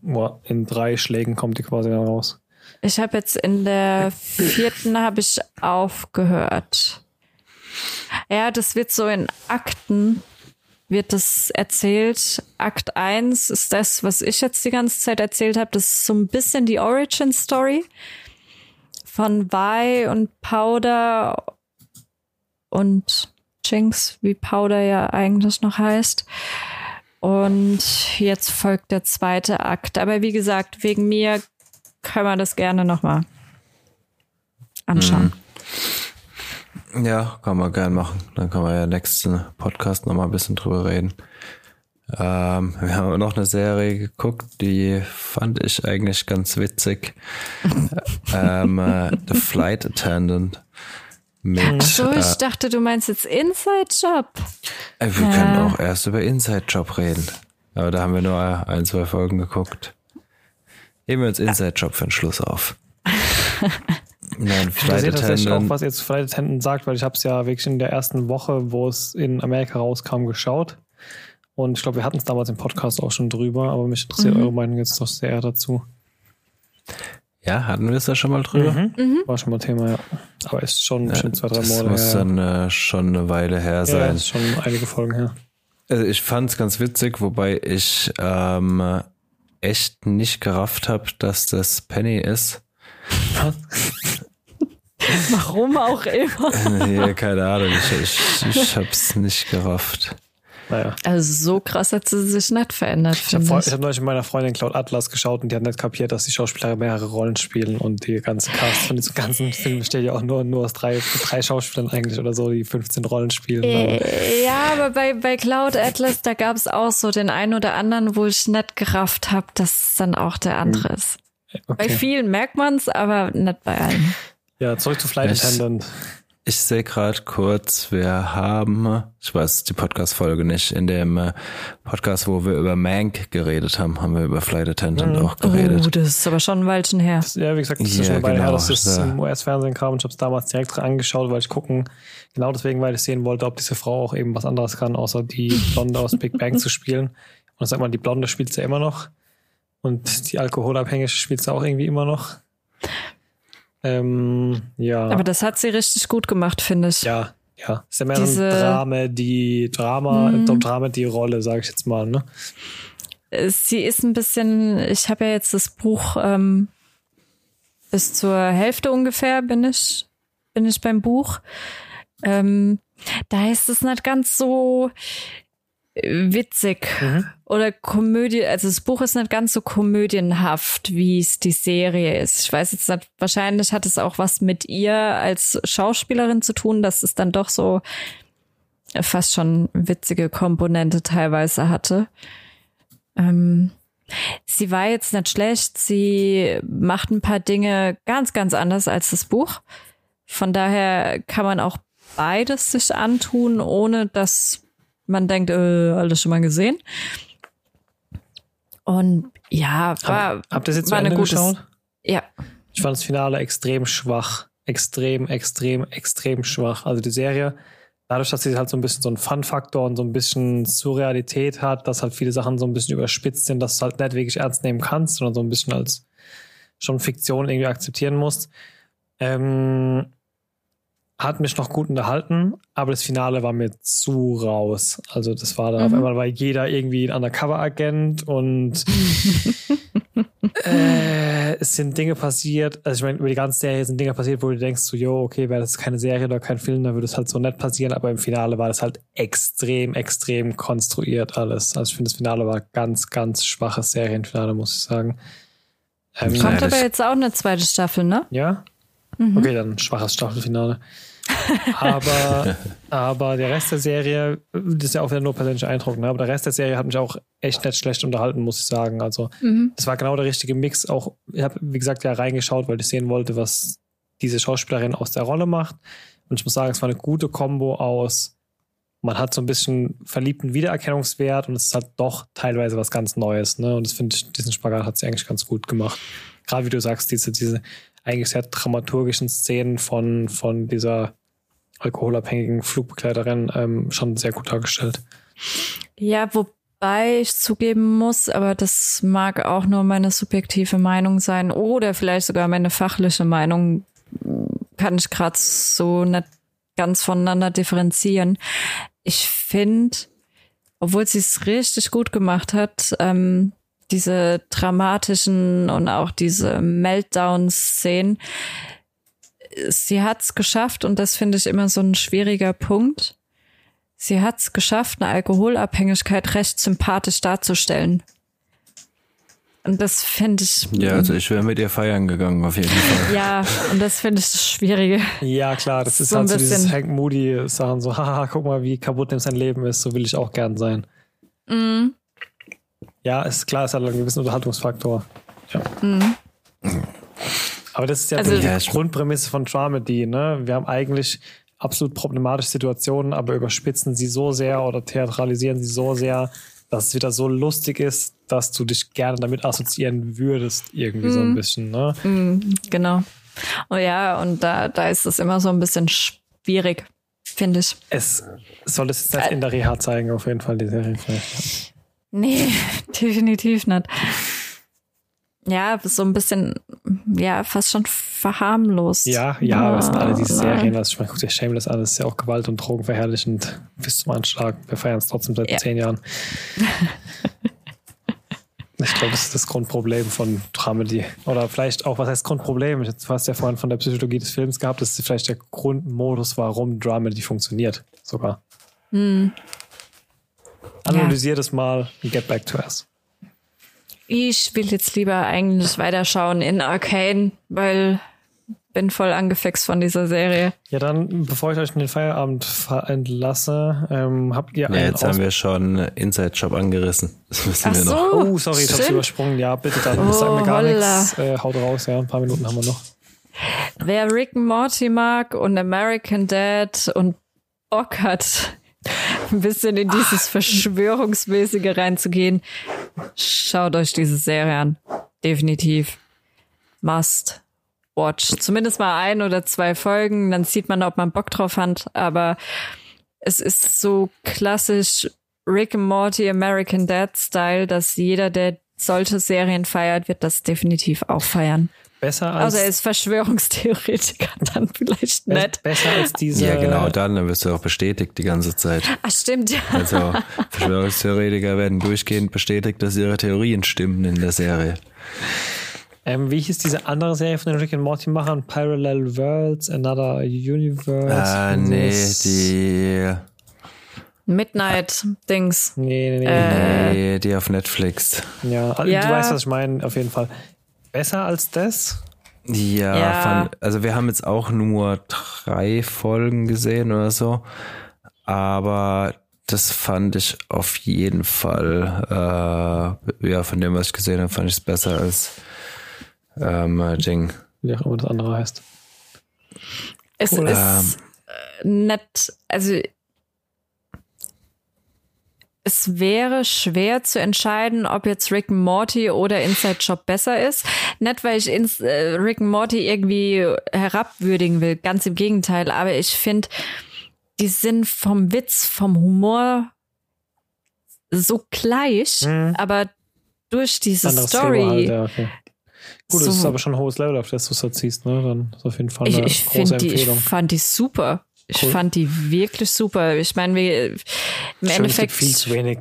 in drei Schlägen kommt die quasi dann raus. Ich habe jetzt in der vierten habe ich aufgehört. Ja, das wird so in Akten wird das erzählt. Akt 1 ist das, was ich jetzt die ganze Zeit erzählt habe. Das ist so ein bisschen die Origin Story von Vi und Powder und Jinx, wie Powder ja eigentlich noch heißt. Und jetzt folgt der zweite Akt. Aber wie gesagt, wegen mir können wir das gerne nochmal anschauen. Mhm. Ja, kann man gern machen. Dann kann man ja nächsten Podcast nochmal ein bisschen drüber reden. Ähm, wir haben noch eine Serie geguckt, die fand ich eigentlich ganz witzig. ähm, äh, The Flight Attendant. Mit, Ach so, ich äh, dachte, du meinst jetzt Inside Job. Äh, wir können auch erst über Inside Job reden. Aber da haben wir nur ein, zwei Folgen geguckt. Heben wir uns Inside Job für den Schluss auf. Nein, Flight ich tatsächlich auch, was jetzt Flight Attendant sagt, weil ich habe es ja wirklich in der ersten Woche, wo es in Amerika rauskam, geschaut. Und ich glaube, wir hatten es damals im Podcast auch schon drüber, aber mich interessiert mhm. eure Meinung jetzt doch sehr dazu. Ja, hatten wir es da schon mal drüber? Mhm. Mhm. War schon mal Thema, ja. Aber ist schon, ja, schon zwei, drei Monate her. Das muss dann äh, schon eine Weile her sein. Ja, ist schon einige Folgen her. Also ich fand es ganz witzig, wobei ich ähm, echt nicht gerafft habe, dass das Penny ist. Warum auch immer. ja, keine Ahnung, ich, ich, ich hab's nicht gerafft. Naja. Also so krass hat sie sich nicht verändert. Ich habe hab neulich mit meiner Freundin Cloud Atlas geschaut und die hat nicht kapiert, dass die Schauspieler mehrere Rollen spielen und die ganze Cast von diesem ganzen Film besteht ja auch nur, nur aus drei, drei Schauspielern eigentlich oder so, die 15 Rollen spielen. Äh, ja, aber bei, bei Cloud Atlas, da gab es auch so den einen oder anderen, wo ich nicht gerafft habe, dass es dann auch der andere hm. ist. Okay. Bei vielen merkt man es, aber nicht bei allen. Ja, zurück zu Flight Attendant. Ich sehe gerade kurz, wir haben, ich weiß die Podcast-Folge nicht, in dem äh, Podcast, wo wir über Mank geredet haben, haben wir über Flight Attendant mhm. auch geredet. Oh, das ist aber schon ein Weilchen her. Das, ja, wie gesagt, das ist ja, schon genau, her, dass das ja. im US-Fernsehen kam und ich habe es damals direkt angeschaut, weil ich gucken, genau deswegen, weil ich sehen wollte, ob diese Frau auch eben was anderes kann, außer die Blonde aus Big Bang zu spielen. Und sag mal, die Blonde spielt sie ja immer noch. Und die Alkoholabhängige spielt sie auch irgendwie immer noch. Ähm, ja. Aber das hat sie richtig gut gemacht, finde ich. Ja, ja. Ist ja mehr Diese, ein Drama, die Drama, hm. Drama, die Rolle, sage ich jetzt mal, ne? Sie ist ein bisschen, ich habe ja jetzt das Buch ähm, bis zur Hälfte ungefähr bin ich, bin ich beim Buch. Ähm, da ist es nicht ganz so, witzig mhm. Oder Komödie. Also das Buch ist nicht ganz so komödienhaft, wie es die Serie ist. Ich weiß jetzt nicht, wahrscheinlich hat es auch was mit ihr als Schauspielerin zu tun, dass es dann doch so fast schon witzige Komponente teilweise hatte. Ähm, sie war jetzt nicht schlecht. Sie macht ein paar Dinge ganz, ganz anders als das Buch. Von daher kann man auch beides sich antun, ohne dass man denkt, äh, alles schon mal gesehen. Und ja, war, Hab, habt ihr jetzt war eine gute geschaut? Ja. Ich fand das Finale extrem schwach. Extrem, extrem, extrem schwach. Also die Serie, dadurch, dass sie halt so ein bisschen so einen Fun-Faktor und so ein bisschen Surrealität hat, dass halt viele Sachen so ein bisschen überspitzt sind, dass du halt nicht wirklich ernst nehmen kannst, sondern so ein bisschen als schon Fiktion irgendwie akzeptieren musst. Ähm, hat mich noch gut unterhalten, aber das Finale war mir zu raus. Also das war da mhm. auf einmal war jeder irgendwie ein Undercover-Agent und äh, es sind Dinge passiert, also ich meine, über die ganze Serie sind Dinge passiert, wo du denkst, so, jo, okay, wäre das keine Serie oder kein Film, dann würde es halt so nett passieren, aber im Finale war das halt extrem, extrem konstruiert alles. Also ich finde, das Finale war ganz, ganz schwaches Serienfinale, muss ich sagen. Ähm, Kommt aber jetzt auch eine zweite Staffel, ne? Ja? Mhm. Okay, dann schwaches Staffelfinale. Aber, aber der Rest der Serie, das ist ja auch wieder nur persönlicher Eindruck, ne? aber der Rest der Serie hat mich auch echt nicht schlecht unterhalten, muss ich sagen. Also, mhm. es war genau der richtige Mix. Auch, ich habe, wie gesagt, ja reingeschaut, weil ich sehen wollte, was diese Schauspielerin aus der Rolle macht. Und ich muss sagen, es war eine gute Kombo aus, man hat so ein bisschen verliebten Wiedererkennungswert und es ist halt doch teilweise was ganz Neues. Ne? Und das finde ich, diesen Spagat hat sie eigentlich ganz gut gemacht. Gerade wie du sagst, diese, diese eigentlich sehr dramaturgischen Szenen von, von dieser alkoholabhängigen Flugbegleiterin ähm, schon sehr gut dargestellt. Ja, wobei ich zugeben muss, aber das mag auch nur meine subjektive Meinung sein oder vielleicht sogar meine fachliche Meinung, kann ich gerade so nicht ganz voneinander differenzieren. Ich finde, obwohl sie es richtig gut gemacht hat, ähm, diese dramatischen und auch diese Meltdown-Szenen, sie hat es geschafft und das finde ich immer so ein schwieriger Punkt. Sie hat es geschafft, eine Alkoholabhängigkeit recht sympathisch darzustellen. Und das finde ich. Ja, also ich wäre mit ihr feiern gegangen, auf jeden Fall. Ja, und das finde ich das Schwierige. Ja, klar, das ist so halt so dieses Hank Moody-Sachen, so, haha, guck mal, wie kaputt dem sein Leben ist, so will ich auch gern sein. Mhm. Ja, ist klar, ist halt ein gewisser Unterhaltungsfaktor. Ja. Mhm. Aber das ist ja also, die ja, Grundprämisse von Dramedy, ne? Wir haben eigentlich absolut problematische Situationen, aber überspitzen sie so sehr oder theatralisieren sie so sehr, dass es wieder so lustig ist, dass du dich gerne damit assoziieren würdest, irgendwie mm. so ein mhm. bisschen, ne? Mm, genau. Oh ja, und da, da ist es immer so ein bisschen schwierig, finde ich. Es soll es jetzt in der Reha zeigen, auf jeden Fall, die Serie vielleicht. Nee, definitiv nicht ja, so ein bisschen, ja, fast schon verharmlost. Ja, ja, das sind alle diese Serien. Also ich meine, guck dir Shameless an, das ist ja auch Gewalt und Drogen verherrlichend bis zum Anschlag. Wir feiern es trotzdem seit ja. zehn Jahren. ich glaube, das ist das Grundproblem von Dramedy. Oder vielleicht auch, was heißt Grundproblem? Du hast ja vorhin von der Psychologie des Films gehabt, das ist vielleicht der Grundmodus, warum Dramedy funktioniert, sogar. Hm. Analysier ja. das mal und get back to us. Ich will jetzt lieber eigentlich weiterschauen in Arcane, weil bin voll angefixt von dieser Serie. Ja, dann, bevor ich euch in den Feierabend entlasse, ähm, habt ihr einen ja, jetzt Aus haben wir schon Inside Job angerissen. Das müssen Ach wir so, noch. Oh, sorry, ich hab's übersprungen. Ja, bitte dann. Das oh, sagt mir gar nichts. Äh, haut raus, ja, ein paar Minuten haben wir noch. Wer Rick and Morty mag und American Dad und Bock hat, ein bisschen in dieses Verschwörungsmäßige reinzugehen, schaut euch diese Serie an. Definitiv. Must watch. Zumindest mal ein oder zwei Folgen, dann sieht man, ob man Bock drauf hat. Aber es ist so klassisch Rick and Morty American Dad Style, dass jeder, der solche Serien feiert, wird das definitiv auch feiern. Besser als. Also er ist Verschwörungstheoretiker, dann vielleicht nicht. Besser als diese. Ja, genau, dann, dann wirst du auch bestätigt die ganze Zeit. Ach, stimmt, ja. Also Verschwörungstheoretiker werden durchgehend bestätigt, dass ihre Theorien stimmen in der Serie. Ähm, wie hieß diese andere Serie von den Rick and Morty Machern? Parallel Worlds, Another Universe? Ah, nee, die. Midnight Dings. Nee, nee, nee. Äh, nee, die auf Netflix. Ja, ja, du weißt, was ich meine, auf jeden Fall besser als das? Ja, ja. Fand, also wir haben jetzt auch nur drei Folgen gesehen oder so, aber das fand ich auf jeden Fall, äh, ja, von dem, was ich gesehen habe, fand ich es besser als ähm, Ding. Wie auch immer das andere heißt. Es cool. ist ähm, nett, also es wäre schwer zu entscheiden, ob jetzt Rick and Morty oder Inside Job besser ist. Nicht, weil ich ins, äh, Rick and Morty irgendwie herabwürdigen will, ganz im Gegenteil. Aber ich finde, die sind vom Witz, vom Humor so gleich, mhm. aber durch diese Anderes Story. Halt, ja, okay. Gut, so, das ist aber schon ein hohes Level, auf das du so ziehst, ne? Dann ist auf jeden Fall eine ich, ich große Empfehlung. Die, ich fand die super. Ich cool. fand die wirklich super. Ich meine, wir im Schön, Endeffekt. viel zu wenig.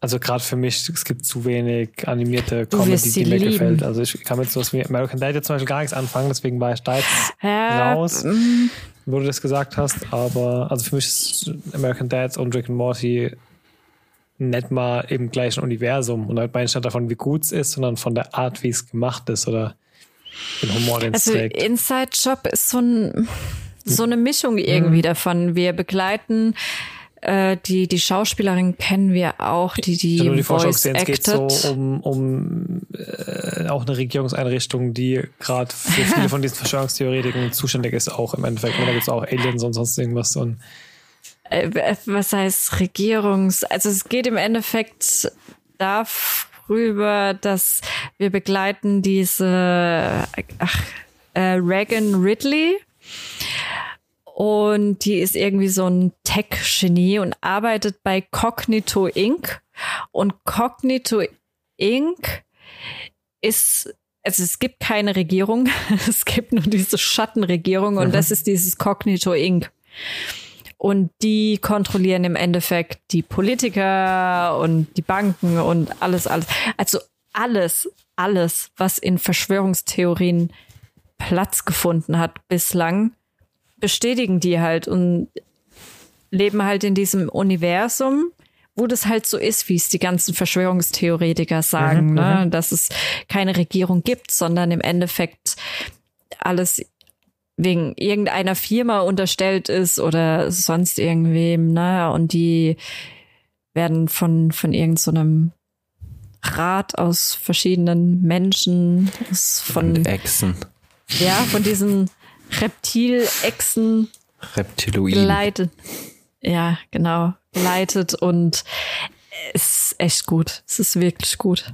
Also gerade für mich, es gibt zu wenig animierte Comedy, die mir lieben. gefällt. Also ich kann mit sowas wie American Dad jetzt zum Beispiel gar nichts anfangen, deswegen war ich da jetzt Ja, raus, mm, wo du das gesagt hast. Aber also für mich ist American Dad und Rick and Morty nicht mal im gleichen Universum. Und halt meine ich nicht davon, wie gut es ist, sondern von der Art, wie es gemacht ist oder den Humor, den es Also trägt. Inside Job ist so, ein, so eine Mischung irgendwie davon. Wir begleiten äh, die, die Schauspielerin kennen wir auch, die die, die Voice gesehen, es geht so acted. um, um äh, auch eine Regierungseinrichtung, die gerade für viele von diesen Verschwörungstheoretiken zuständig ist, auch im Endeffekt. Da gibt es auch Aliens und sonst irgendwas. Und äh, was heißt Regierungs, also es geht im Endeffekt darüber, dass wir begleiten diese ach, äh, Reagan Ridley und die ist irgendwie so ein Tech-Genie und arbeitet bei Cognito Inc. Und Cognito Inc. ist also es gibt keine Regierung, es gibt nur diese Schattenregierung und das ist dieses Cognito Inc. Und die kontrollieren im Endeffekt die Politiker und die Banken und alles, alles. Also alles, alles, was in Verschwörungstheorien Platz gefunden hat bislang, bestätigen die halt und leben halt in diesem Universum, wo das halt so ist, wie es die ganzen Verschwörungstheoretiker sagen, ne? dass es keine Regierung gibt, sondern im Endeffekt alles wegen irgendeiner Firma unterstellt ist oder sonst irgendwem, ne? Und die werden von, von irgendeinem Rat aus verschiedenen Menschen, von, Und Echsen. ja, von diesen Reptilechsen Reptiloiden. geleitet. Ja, genau. Geleitet und es ist echt gut. Es ist wirklich gut.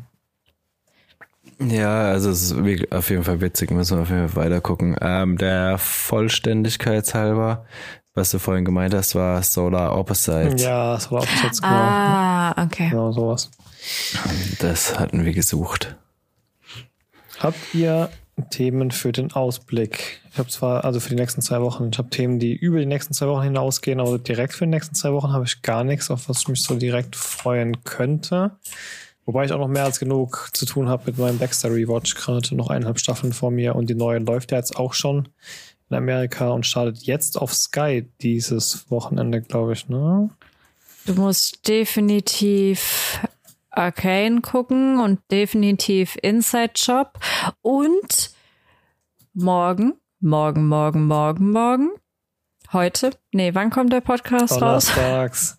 Ja, also es ist auf jeden Fall witzig, müssen wir auf jeden Fall weiter gucken. Ähm, der Vollständigkeitshalber, was du vorhin gemeint hast, war Solar Opposites. ja, das war auch jetzt genau, Ah, okay. genau sowas. Das hatten wir gesucht. Habt ihr Themen für den Ausblick? Ich habe zwar, also für die nächsten zwei Wochen, ich habe Themen, die über die nächsten zwei Wochen hinausgehen, aber direkt für die nächsten zwei Wochen habe ich gar nichts, auf was ich mich so direkt freuen könnte. Wobei ich auch noch mehr als genug zu tun habe mit meinem Dexter Rewatch gerade. Noch eineinhalb Staffeln vor mir und die neue läuft ja jetzt auch schon in Amerika und startet jetzt auf Sky dieses Wochenende, glaube ich, ne? Du musst definitiv Arcane gucken und definitiv Inside Job und morgen, morgen, morgen, morgen, morgen. Heute? Nee, wann kommt der Podcast raus? Donnerstags.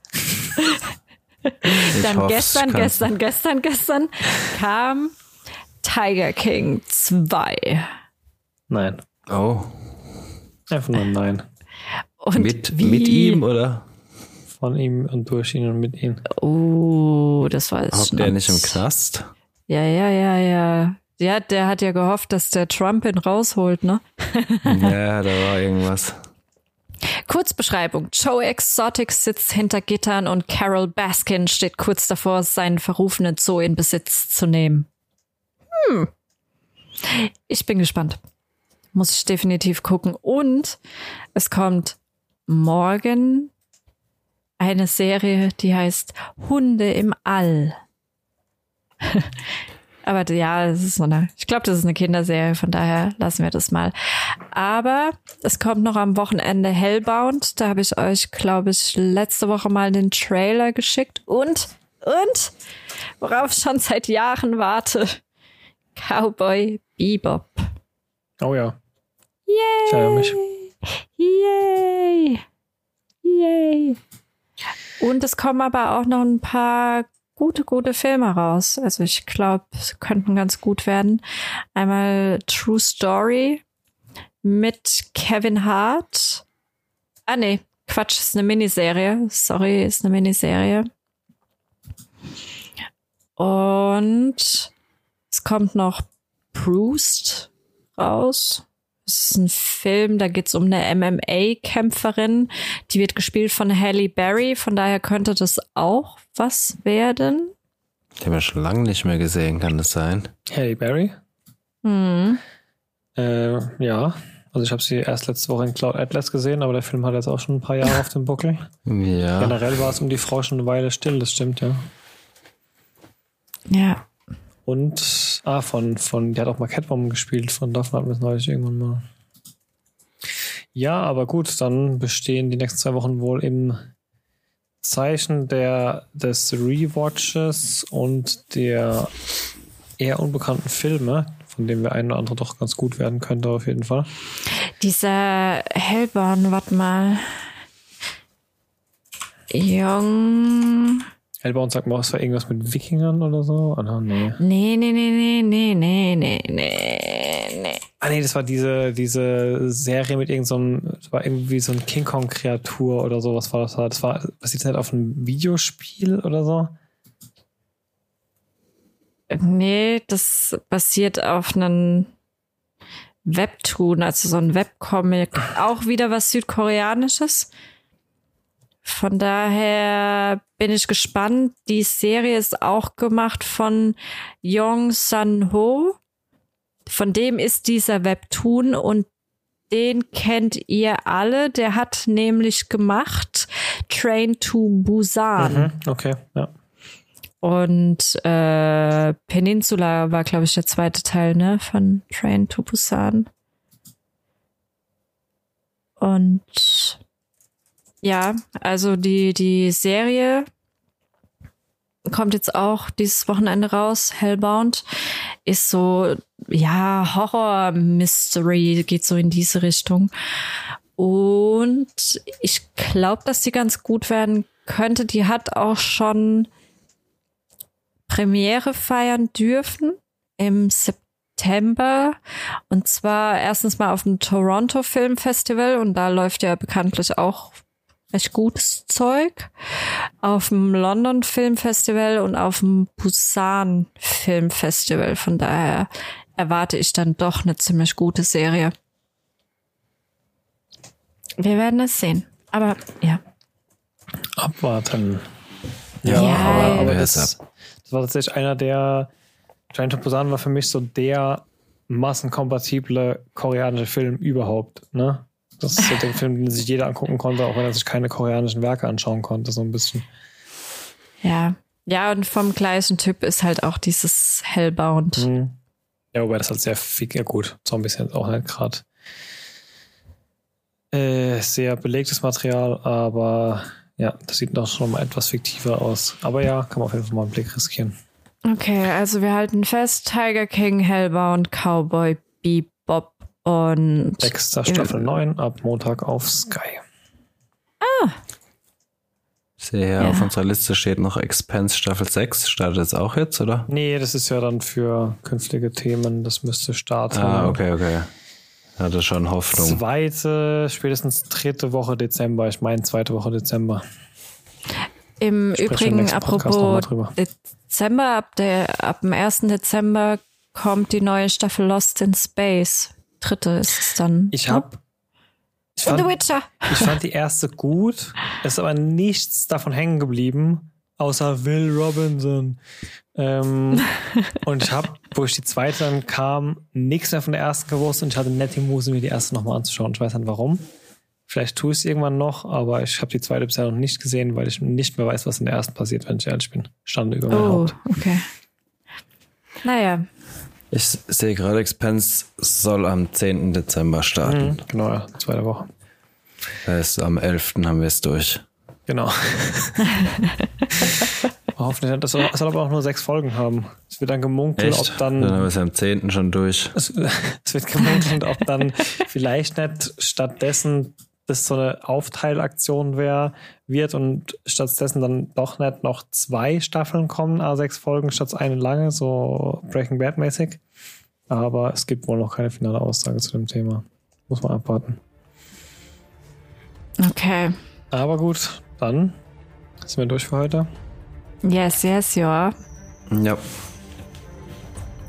Ich Dann hoff's, gestern, gestern, gestern, gestern kam Tiger King 2. Nein. Oh, Einfach nur nein. Und mit, wie? mit ihm oder? Von ihm und durch ihn und mit ihm. Oh, das war Hockt der nicht im Knast? Ja, ja, ja, ja. Ja, der hat ja gehofft, dass der Trump ihn rausholt, ne? ja, da war irgendwas. Kurzbeschreibung. Joe Exotic sitzt hinter Gittern und Carol Baskin steht kurz davor, seinen verrufenen Zoo in Besitz zu nehmen. Hm. Ich bin gespannt. Muss ich definitiv gucken. Und es kommt morgen eine Serie, die heißt Hunde im All. Aber ja, das ist so eine, ich glaube, das ist eine Kinderserie, von daher lassen wir das mal. Aber es kommt noch am Wochenende Hellbound. Da habe ich euch, glaube ich, letzte Woche mal den Trailer geschickt. Und, und, worauf ich schon seit Jahren warte. Cowboy Bebop. Oh ja. Yay! Ich erinnere mich. Yay! Yay! Und es kommen aber auch noch ein paar gute, gute Filme raus. Also ich glaube, könnten ganz gut werden. Einmal True Story mit Kevin Hart. Ah nee, Quatsch, ist eine Miniserie. Sorry, ist eine Miniserie. Und es kommt noch Proust raus. Es ist ein Film, da geht's um eine MMA-Kämpferin. Die wird gespielt von Halle Berry, von daher könnte das auch was werden. Den haben wir schon lange nicht mehr gesehen, kann das sein? Hey Barry. Hm. Äh, ja. Also ich habe sie erst letzte Woche in Cloud Atlas gesehen, aber der Film hat jetzt auch schon ein paar Jahre auf dem Buckel. Ja. Generell war es um die Frau schon eine Weile still, das stimmt, ja. Ja. Und, ah, von, von, der hat auch mal Catwoman gespielt, von davon hatten wir es neulich irgendwann mal. Ja, aber gut, dann bestehen die nächsten zwei Wochen wohl im Zeichen der, des Rewatches und der eher unbekannten Filme, von denen wir ein oder andere doch ganz gut werden könnte, auf jeden Fall. Dieser Hellborn, warte mal. Jung. Elbon sagt mal, es war irgendwas mit Wikingern oder so? Ah, oder? Nee. nee, nee, nee, nee, nee, nee, nee, nee. Ah nee, das war diese, diese Serie mit irgendeinem, so das war irgendwie so ein King Kong-Kreatur oder so, was war das? Das war basiert halt auf einem Videospiel oder so? Nee, das basiert auf einem Webtoon, also so ein Webcomic. Auch wieder was Südkoreanisches. Von daher bin ich gespannt. Die Serie ist auch gemacht von Yong Sun Ho. Von dem ist dieser Webtoon und den kennt ihr alle. Der hat nämlich gemacht Train to Busan. Mhm, okay, ja. Und äh, Peninsula war, glaube ich, der zweite Teil, ne, von Train to Busan. Und ja, also die, die Serie kommt jetzt auch dieses Wochenende raus. Hellbound ist so, ja, Horror-Mystery, geht so in diese Richtung. Und ich glaube, dass die ganz gut werden könnte. Die hat auch schon Premiere feiern dürfen im September. Und zwar erstens mal auf dem Toronto Film Festival und da läuft ja bekanntlich auch recht gutes Zeug. Auf dem London Film Festival und auf dem Busan Film Festival. Von daher erwarte ich dann doch eine ziemlich gute Serie. Wir werden es sehen. Aber ja. Abwarten. Ja, Ja, aber, aber das, das war tatsächlich einer der. Giant to Busan war für mich so der massenkompatible koreanische Film überhaupt. Ne? Das ist so der Film, den sich jeder angucken konnte, auch wenn er sich keine koreanischen Werke anschauen konnte, so ein bisschen. Ja. Ja, und vom gleichen Typ ist halt auch dieses Hellbound. Mhm. Ja, wobei das halt sehr fick, ja gut, Zombies sind auch nicht gerade äh, sehr belegtes Material, aber ja, das sieht doch schon mal etwas fiktiver aus. Aber ja, kann man auf jeden Fall mal einen Blick riskieren. Okay, also wir halten fest, Tiger King, Hellbound, Cowboy, Bebop und Dexter Staffel 9 ab Montag auf Sky. Sehe hier Ja. auf unserer Liste steht noch Expense Staffel 6. Startet jetzt auch jetzt, oder? Nee, das ist ja dann für künftige Themen. Das müsste starten. Ah, okay, okay. Hatte schon Hoffnung. Zweite, spätestens dritte Woche Dezember. Ich meine, zweite Woche Dezember. im Übrigen, apropos. Dezember, ab, der, ab dem 1. Dezember kommt die neue Staffel Lost in Space. Dritte ist es dann. Ich hab. Ich Und The fand, Witcher. ich fand die erste gut. Ist aber nichts davon hängen geblieben, außer Will Robinson. Ähm, und ich habe, wo ich die zweite dann kam, nichts mehr von der ersten gewusst und ich hatte nette Muse, mir die erste nochmal anzuschauen. Ich weiß nicht warum. Vielleicht tue ich es irgendwann noch, aber ich habe die zweite bisher noch nicht gesehen, weil ich nicht mehr weiß, was in der ersten passiert, wenn ich ehrlich bin. Stande über mein Oh, Haupt. okay. Naja, Ich sehe gerade, Expense soll am 10. Dezember starten. Mhm, genau, ja, zweite Woche. Das heißt, am 11. haben wir es durch. Genau. Hoffentlich. Das soll, aber auch nur sechs Folgen haben. Es wird dann gemunkelt, Echt? ob Dann haben wir dann. es am 10. schon durch. Es, es wird gemunkelt, ob dann vielleicht nicht stattdessen das so eine Aufteilaktion wäre, wird und stattdessen dann doch nicht noch zwei Staffeln kommen, a sechs Folgen statt eine lange, so Breaking Bad mäßig. Aber es gibt wohl noch keine finale Aussage zu dem Thema. Muss man abwarten. okay. Aber gut, dann sind wir durch für heute. Yes, yes, ja. Ja.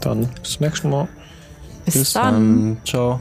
Dann bis zum nächsten Mal. Bis, dann. Ciao.